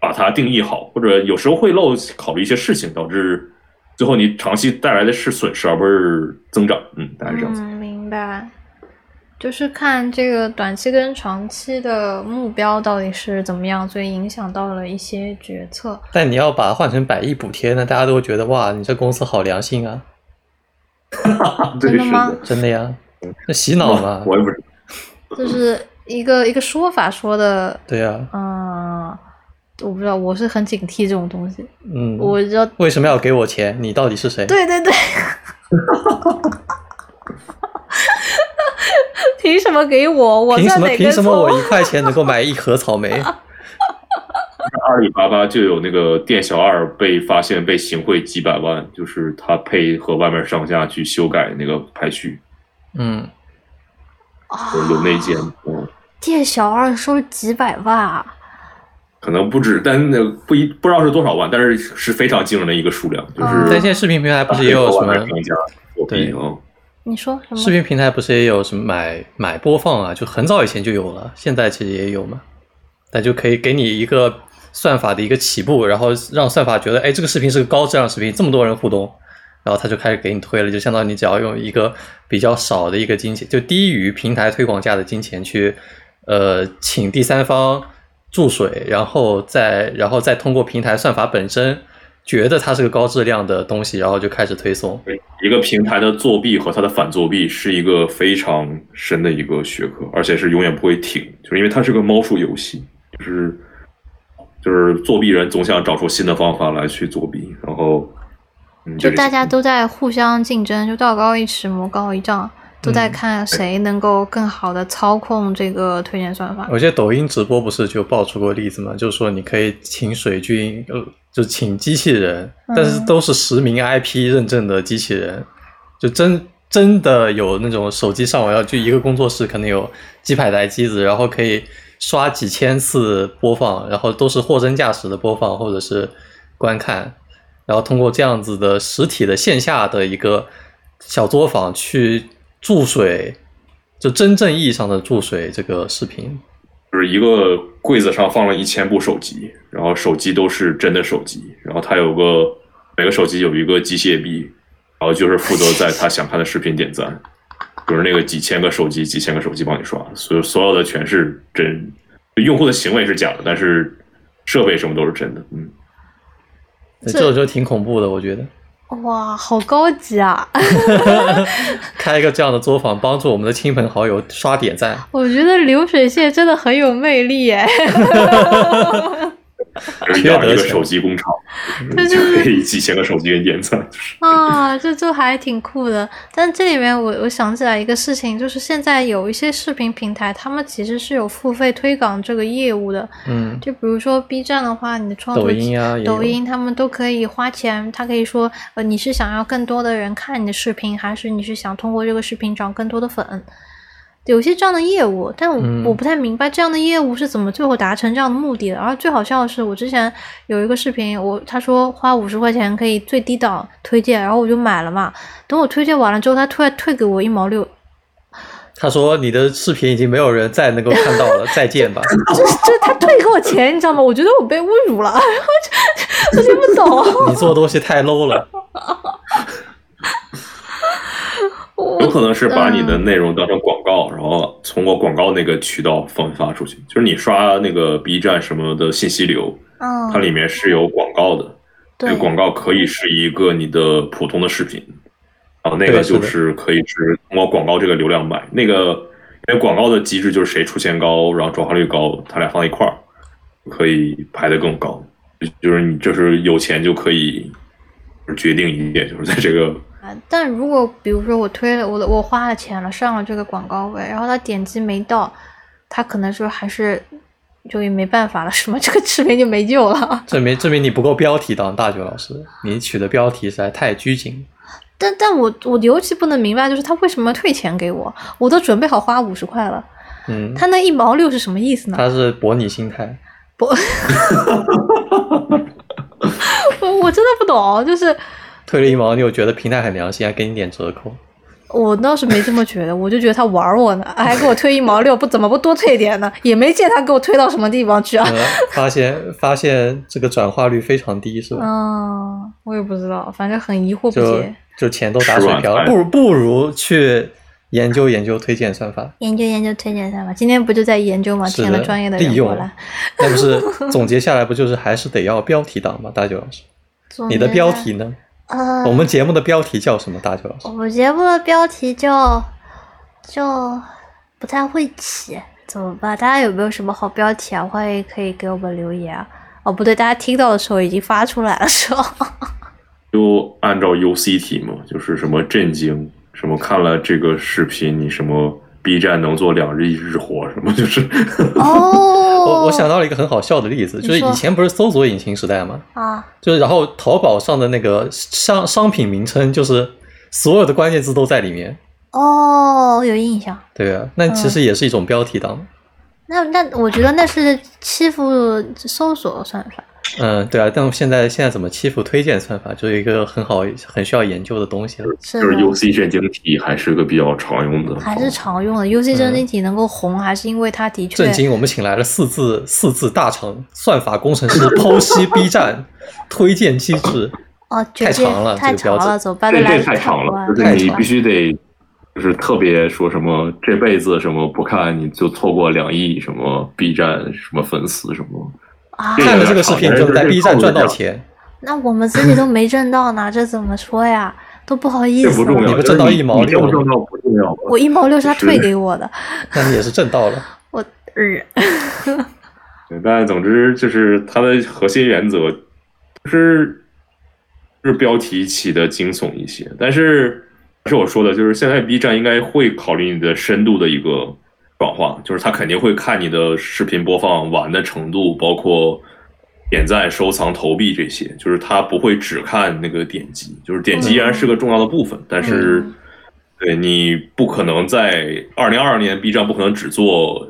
把它定义好，或者有时候会漏考虑一些事情，导致最后你长期带来的是损失而不是增长。嗯，大概是这样子。明白，就是看这个短期跟长期的目标到底是怎么样，所以影响到了一些决策。但你要把它换成百亿补贴，那大家都会觉得哇，你这公司好良心啊！真的吗？真的呀，那洗脑嘛？我也不知道，就是一个一个说法说的。对呀。嗯。我不知道，我是很警惕这种东西。嗯，我知道为什么要给我钱？你到底是谁？对对对，凭什么给我？我凭什么？凭什么我一块钱能够买一盒草莓？阿里巴巴就有那个店小二被发现被行贿几百万，就是他配合外面商家去修改那个排序。嗯，有内奸。嗯，店小二收几百万。可能不止，但那不一不知道是多少万，但是是非常惊人的一个数量。就是在线视频平台不是也有什么？对，你说？视频平台不是也有什么买买播放啊？就很早以前就有了，现在其实也有嘛。那就可以给你一个算法的一个起步，然后让算法觉得，哎，这个视频是个高质量视频，这么多人互动，然后他就开始给你推了。就相当于你只要用一个比较少的一个金钱，就低于平台推广价的金钱去，呃，请第三方。注水，然后再然后再通过平台算法本身觉得它是个高质量的东西，然后就开始推送。一个平台的作弊和它的反作弊是一个非常深的一个学科，而且是永远不会停，就是因为它是个猫鼠游戏，就是就是作弊人总想找出新的方法来去作弊，然后就大家都在互相竞争，就道高一尺，魔高一丈。都在看谁能够更好的操控这个推荐算法。我记得抖音直播不是就爆出过例子嘛？就是说你可以请水军，呃，就请机器人，但是都是实名 IP 认证的机器人，就真真的有那种手机上网要就一个工作室可能有几百台机子，然后可以刷几千次播放，然后都是货真价实的播放或者是观看，然后通过这样子的实体的线下的一个小作坊去。注水，就真正意义上的注水这个视频，就是一个柜子上放了一千部手机，然后手机都是真的手机，然后它有个每个手机有一个机械臂，然后就是负责在他想看的视频点赞，就是那个几千个手机、几千个手机帮你刷，所有所有的全是真，用户的行为是假的，但是设备什么都是真的。嗯，这种就挺恐怖的，我觉得。哇，好高级啊！开一个这样的作坊，帮助我们的亲朋好友刷点赞。我觉得流水线真的很有魅力哎。养一个手机工厂，就可以几千个手机给你点赞。啊，这就还挺酷的。但这里面我我想起来一个事情，就是现在有一些视频平台，他们其实是有付费推广这个业务的。嗯，就比如说 B 站的话，你的创作抖音啊，抖音他们都可以花钱，他可以说，呃，你是想要更多的人看你的视频，还是你是想通过这个视频涨更多的粉？有些这样的业务，但我我不太明白这样的业务是怎么最后达成这样的目的的。然后最好笑的是，我之前有一个视频，我他说花五十块钱可以最低档推荐，然后我就买了嘛。等我推荐完了之后，他突然退给我一毛六。他说你的视频已经没有人再能够看到了，再见吧。就是他退给我钱，你知道吗？我觉得我被侮辱了，我听不懂。你做东西太 low 了。有可能是把你的内容当成广告，然后通过广告那个渠道分发出去。就是你刷那个 B 站什么的信息流，它里面是有广告的。对，广告可以是一个你的普通的视频，然后那个就是可以是通过广告这个流量买。那个因为广告的机制就是谁出现高，然后转化率高，它俩放一块儿可以排得更高。就是你就是有钱就可以决定一切，就是在这个。但如果比如说我推了我我花了钱了上了这个广告位，然后他点击没到，他可能说还是就也没办法了，是吗？这个视频就没救了。证明证明你不够标题党，大九老师，你取的标题实在太拘谨。但但我我尤其不能明白，就是他为什么退钱给我？我都准备好花五十块了，嗯，他那一毛六是什么意思呢？他是博你心态，博，我我真的不懂，就是。退了一毛六，觉得平台很良心，还给你点折扣。我倒是没这么觉得，我就觉得他玩我呢，还给我退一毛六，不怎么不多退点呢？也没见他给我退到什么地方去啊。发现发现这个转化率非常低，是吧？嗯，我也不知道，反正很疑惑不解。就钱都打水漂了，不如不如去研究研究推荐算法。研究研究推荐算法，今天不就在研究吗？请了专业的人过来。那不是总结下来不就是还是得要标题党吗？大九老师，你的标题呢？呃，我们节目的标题叫什么？大九老师，我们节目的标题就就不太会起，怎么办？大家有没有什么好标题啊？欢迎可以给我们留言啊！哦，不对，大家听到的时候已经发出来了，是吧？就按照 UC 题嘛，就是什么震惊，什么看了这个视频，你什么。B 站能做两日一日活，什么就是哦。我我想到了一个很好笑的例子，就是以前不是搜索引擎时代吗？啊，就是然后淘宝上的那个商商品名称，就是所有的关键字都在里面。哦，有印象。对啊，那其实也是一种标题党。那那我觉得那是欺负搜索算法。嗯，对啊，但现在现在怎么欺负推荐算法，就是一个很好、很需要研究的东西了。就是 UC 震惊体还是个比较常用的，还是常用的。UC 震惊体能够红，还是因为它的确震惊。我们请来了四字四字大厂算法工程师 剖析 B 站推荐机制。哦，太长了，太长了，走吧，这太长了，就是你必须得，就是特别说什么这辈子什么不看你就错过两亿什么 B 站什么粉丝什么。看了这个视频就在 B 站赚到钱，那我们自己都没挣到呢，这怎么说呀？都不好意思。不重要，你不挣到一毛六，不重要不重要。我一毛六是他退给我的，那你也是挣到了。我日。对，但总之就是它的核心原则是是标题起的惊悚一些，但是是我说的，就是现在 B 站应该会考虑你的深度的一个。转化就是他肯定会看你的视频播放完的程度，包括点赞、收藏、投币这些，就是他不会只看那个点击，就是点击依然是个重要的部分，但是对你不可能在二零二二年 B 站不可能只做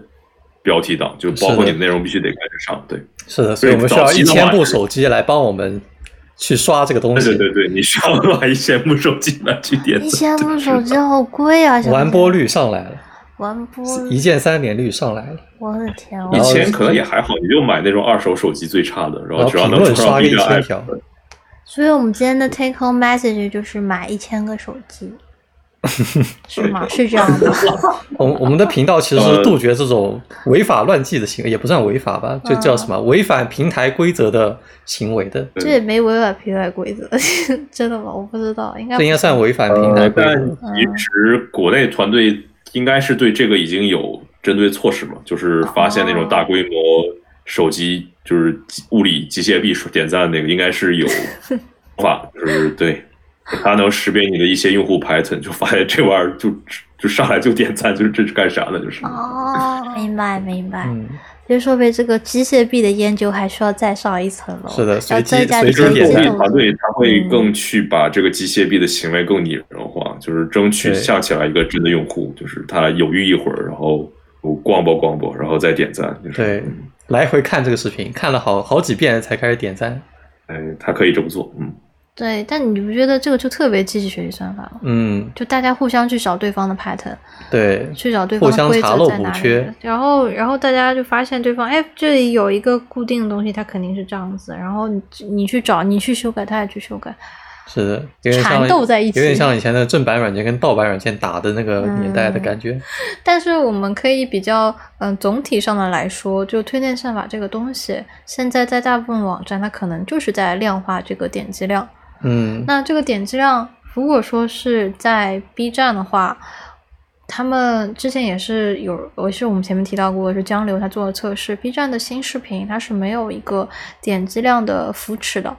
标题党，就包括你的内容必须得跟得上。对，是的，所以我们需要一千部手机来帮我们去刷这个东西。对对对，你需要买一千部手机来去点。一千部手机好贵啊！完播率上来了。完播一键三连率上来了，我的天！以前可能也还好，你就买那种二手手机最差的，然后只要能刷一千条，所以我们今天的 take home message 就是买一千个手机，是吗？是这样的。我我们的频道其实是杜绝这种违法乱纪的行为，也不算违法吧，就叫什么违反平台规则的行为的。这也没违反平台规则，真的吗？我不知道，应该这应该算违反平台规则。但其实国内团队应该是对这个已经有针对措施嘛，就是发现那种大规模手机就是物理机械臂点赞那个，应该是有法，就是对。它能识别你的一些用户 Python，就发现这玩意儿就就上来就点赞，就是这是干啥的？就是哦，明白明白。嗯，就说明这个机械臂的研究还需要再上一层楼。是的，要增加随机点击团队，他会更去把这个机械臂的行为更拟人化，就是争取像起来一个真的用户，就是他犹豫一会儿，然后逛吧逛吧，然后再点赞。对，来回看这个视频，看了好好几遍才开始点赞。哎，他可以这么做，嗯。对，但你不觉得这个就特别机器学习算法吗？嗯，就大家互相去找对方的 pattern，对，去找对方的规则在哪里，然后，然后大家就发现对方，哎，这里有一个固定的东西，它肯定是这样子，然后你你去找，你去修改，他也去修改，是的，有点缠斗在一起，有点像以前的正版软件跟盗版软件打的那个年代的感觉。但是我们可以比较，嗯，总体上的来说，就推荐算法这个东西，现在在大部分网站，它可能就是在量化这个点击量。嗯，那这个点击量，如果说是在 B 站的话，他们之前也是有，也是我们前面提到过，是江流他做的测试。B 站的新视频它是没有一个点击量的扶持的，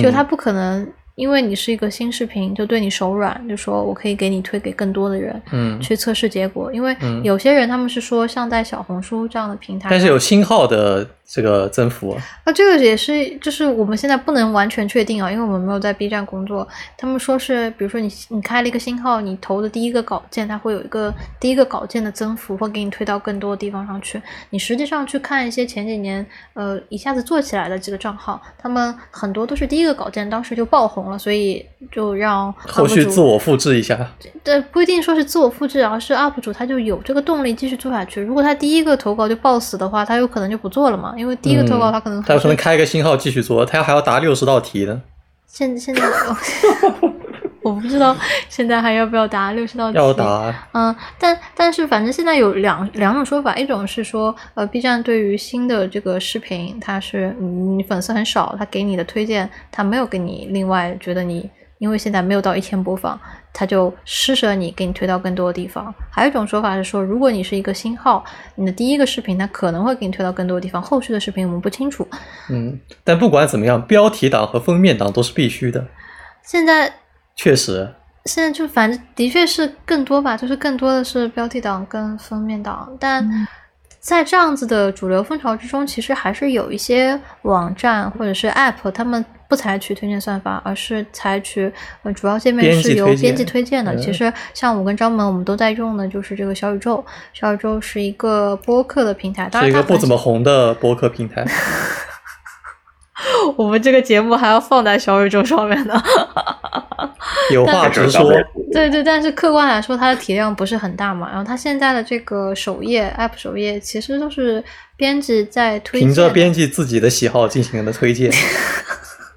就它不可能。因为你是一个新视频，就对你手软，就说我可以给你推给更多的人，嗯，去测试结果。因为有些人他们是说，像在小红书这样的平台，但是有新号的这个增幅那，这个也是，就是我们现在不能完全确定啊，因为我们没有在 B 站工作。他们说是，比如说你你开了一个新号，你投的第一个稿件，它会有一个第一个稿件的增幅，会给你推到更多的地方上去。你实际上去看一些前几年呃一下子做起来的几个账号，他们很多都是第一个稿件当时就爆红。了，所以就让后续自我复制一下。对，不一定说是自我复制，而是 UP 主他就有这个动力继续做下去。如果他第一个投稿就爆死的话，他有可能就不做了嘛。因为第一个投稿他可能他可能开个新号继续做，他还要答六十道题呢。现现在。我不知道现在还要不要答六十道题？要答。嗯，但但是反正现在有两两种说法，一种是说，呃，B 站对于新的这个视频，它是你粉丝很少，他给你的推荐，他没有给你另外觉得你，因为现在没有到一千播放，他就施舍你，给你推到更多的地方。还有一种说法是说，如果你是一个新号，你的第一个视频，它可能会给你推到更多的地方，后续的视频我们不清楚。嗯，但不管怎么样，标题党和封面党都是必须的。现在。确实，现在就反正的确是更多吧，就是更多的是标题党跟封面党。但在这样子的主流风潮之中，其实还是有一些网站或者是 App，他们不采取推荐算法，而是采取呃主要界面是由编辑推荐的。其实像我跟张萌，我们都在用的就是这个小宇宙。小宇宙是一个播客的平台，是一个不怎么红的播客平台。我们这个节目还要放在小宇宙上面呢，有话直说。对对，但是客观来说，它的体量不是很大嘛。然后它现在的这个首页 App 首页，其实都是编辑在推凭着编辑自己的喜好进行的推荐。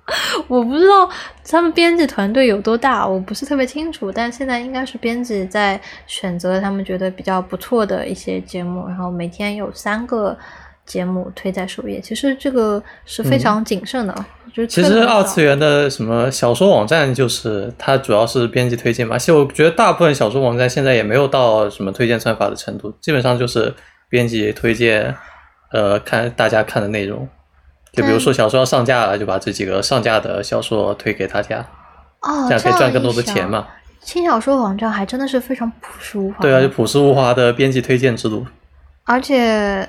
我不知道他们编辑团队有多大，我不是特别清楚。但现在应该是编辑在选择他们觉得比较不错的一些节目，然后每天有三个。节目推在首页，其实这个是非常谨慎的。我觉得其实二次元的什么小说网站，就是它主要是编辑推荐嘛。其实我觉得大部分小说网站现在也没有到什么推荐算法的程度，基本上就是编辑推荐，呃，看大家看的内容。就比如说小说要上架了，就把这几个上架的小说推给大家，哦，这样可以赚更多的钱嘛。轻小说网站还真的是非常朴实无华。对啊，就朴实无华的编辑推荐制度，而且。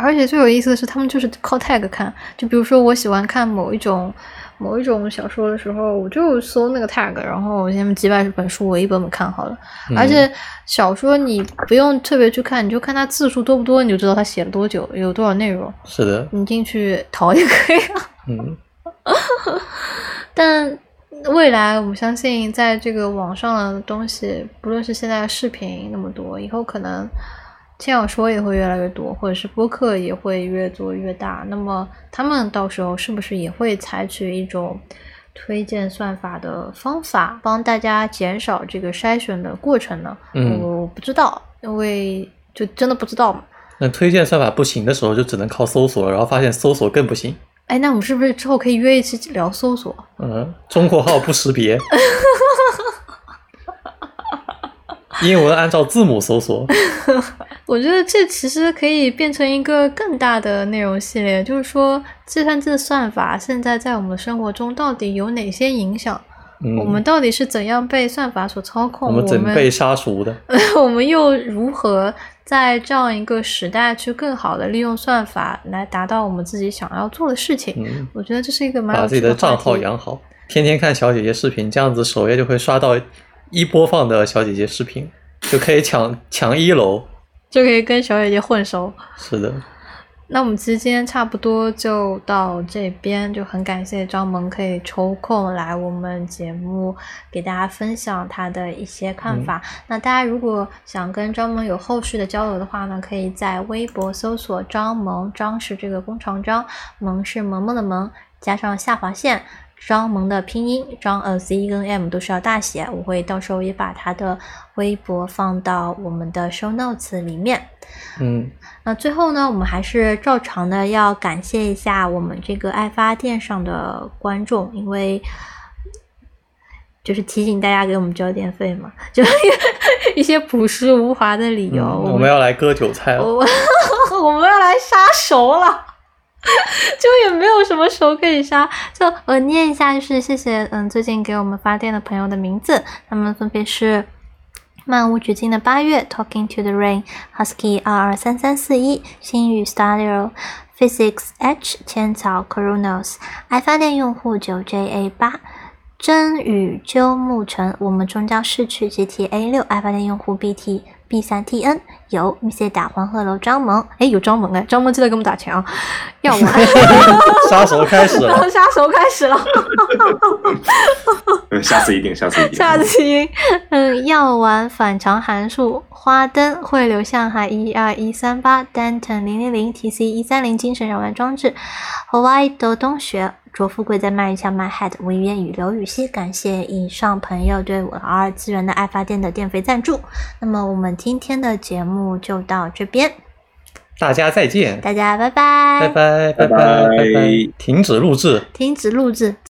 而且最有意思的是，他们就是靠 tag 看。就比如说，我喜欢看某一种某一种小说的时候，我就搜那个 tag，然后我先几百本书，我一本本看好了。而且小说你不用特别去看，你就看它字数多不多，你就知道它写了多久，有多少内容。是的，你进去淘也可以啊。嗯。但未来，我们相信，在这个网上的东西，不论是现在的视频那么多，以后可能。轻小说也会越来越多，或者是播客也会越做越大。那么他们到时候是不是也会采取一种推荐算法的方法，帮大家减少这个筛选的过程呢？嗯我不知道，因为就真的不知道嘛。那推荐算法不行的时候，就只能靠搜索了，然后发现搜索更不行。哎，那我们是不是之后可以约一期聊搜索？嗯，中括号不识别，英文按照字母搜索。我觉得这其实可以变成一个更大的内容系列，就是说计算机的算法现在在我们的生活中到底有哪些影响？嗯，我们到底是怎样被算法所操控？我们怎被杀熟的？我们又如何在这样一个时代去更好的利用算法来达到我们自己想要做的事情？嗯，我觉得这是一个蛮有把自己的的账号养好，天天看小姐姐视频，这样子首页就会刷到一播放的小姐姐视频，就可以抢抢一楼。就可以跟小姐姐混熟。是的，那我们其实今天差不多就到这边，就很感谢张萌可以抽空来我们节目给大家分享他的一些看法。那大家如果想跟张萌有后续的交流的话呢，可以在微博搜索张萌，张是这个工长张，萌是萌萌的萌，加上下划线。张萌的拼音张呃 Z 跟 M 都是要大写，我会到时候也把他的微博放到我们的 show notes 里面。嗯，那最后呢，我们还是照常的要感谢一下我们这个爱发电上的观众，因为就是提醒大家给我们交电费嘛，就 一些朴实无华的理由，嗯我们要来割韭菜了。我 我们要来杀熟了。就也没有什么熟可以杀，就我念一下，就是谢谢嗯最近给我们发电的朋友的名字，他们分别是漫无止境的八月，Talking to the Rain、Husky 二二三三四一、星宇 Stadio、Physics H、千草 Coronos、爱发电用户九 JA 八。真宇鸠木城，我们终将逝去。GTA 六，爱发电用户 BT B 三 TN 有 m i 打黄鹤楼张萌，哎，有张萌哎，张萌记得给我们打钱啊！要玩，杀手开始了，杀手开始了，呃下次一定，下次一定。下次赢。嗯，药丸反常函数，花灯汇流向海一二一三八，Danton 零零零 TC 一三零精神扰乱装置，Hawaii 的冬雪。说富贵在卖一下 My Head，文渊与刘雨锡感谢以上朋友对我 R 资源的爱发电的电费赞助。那么我们今天的节目就到这边，大家再见，大家拜拜，拜拜拜拜拜拜，停止录制，停止录制。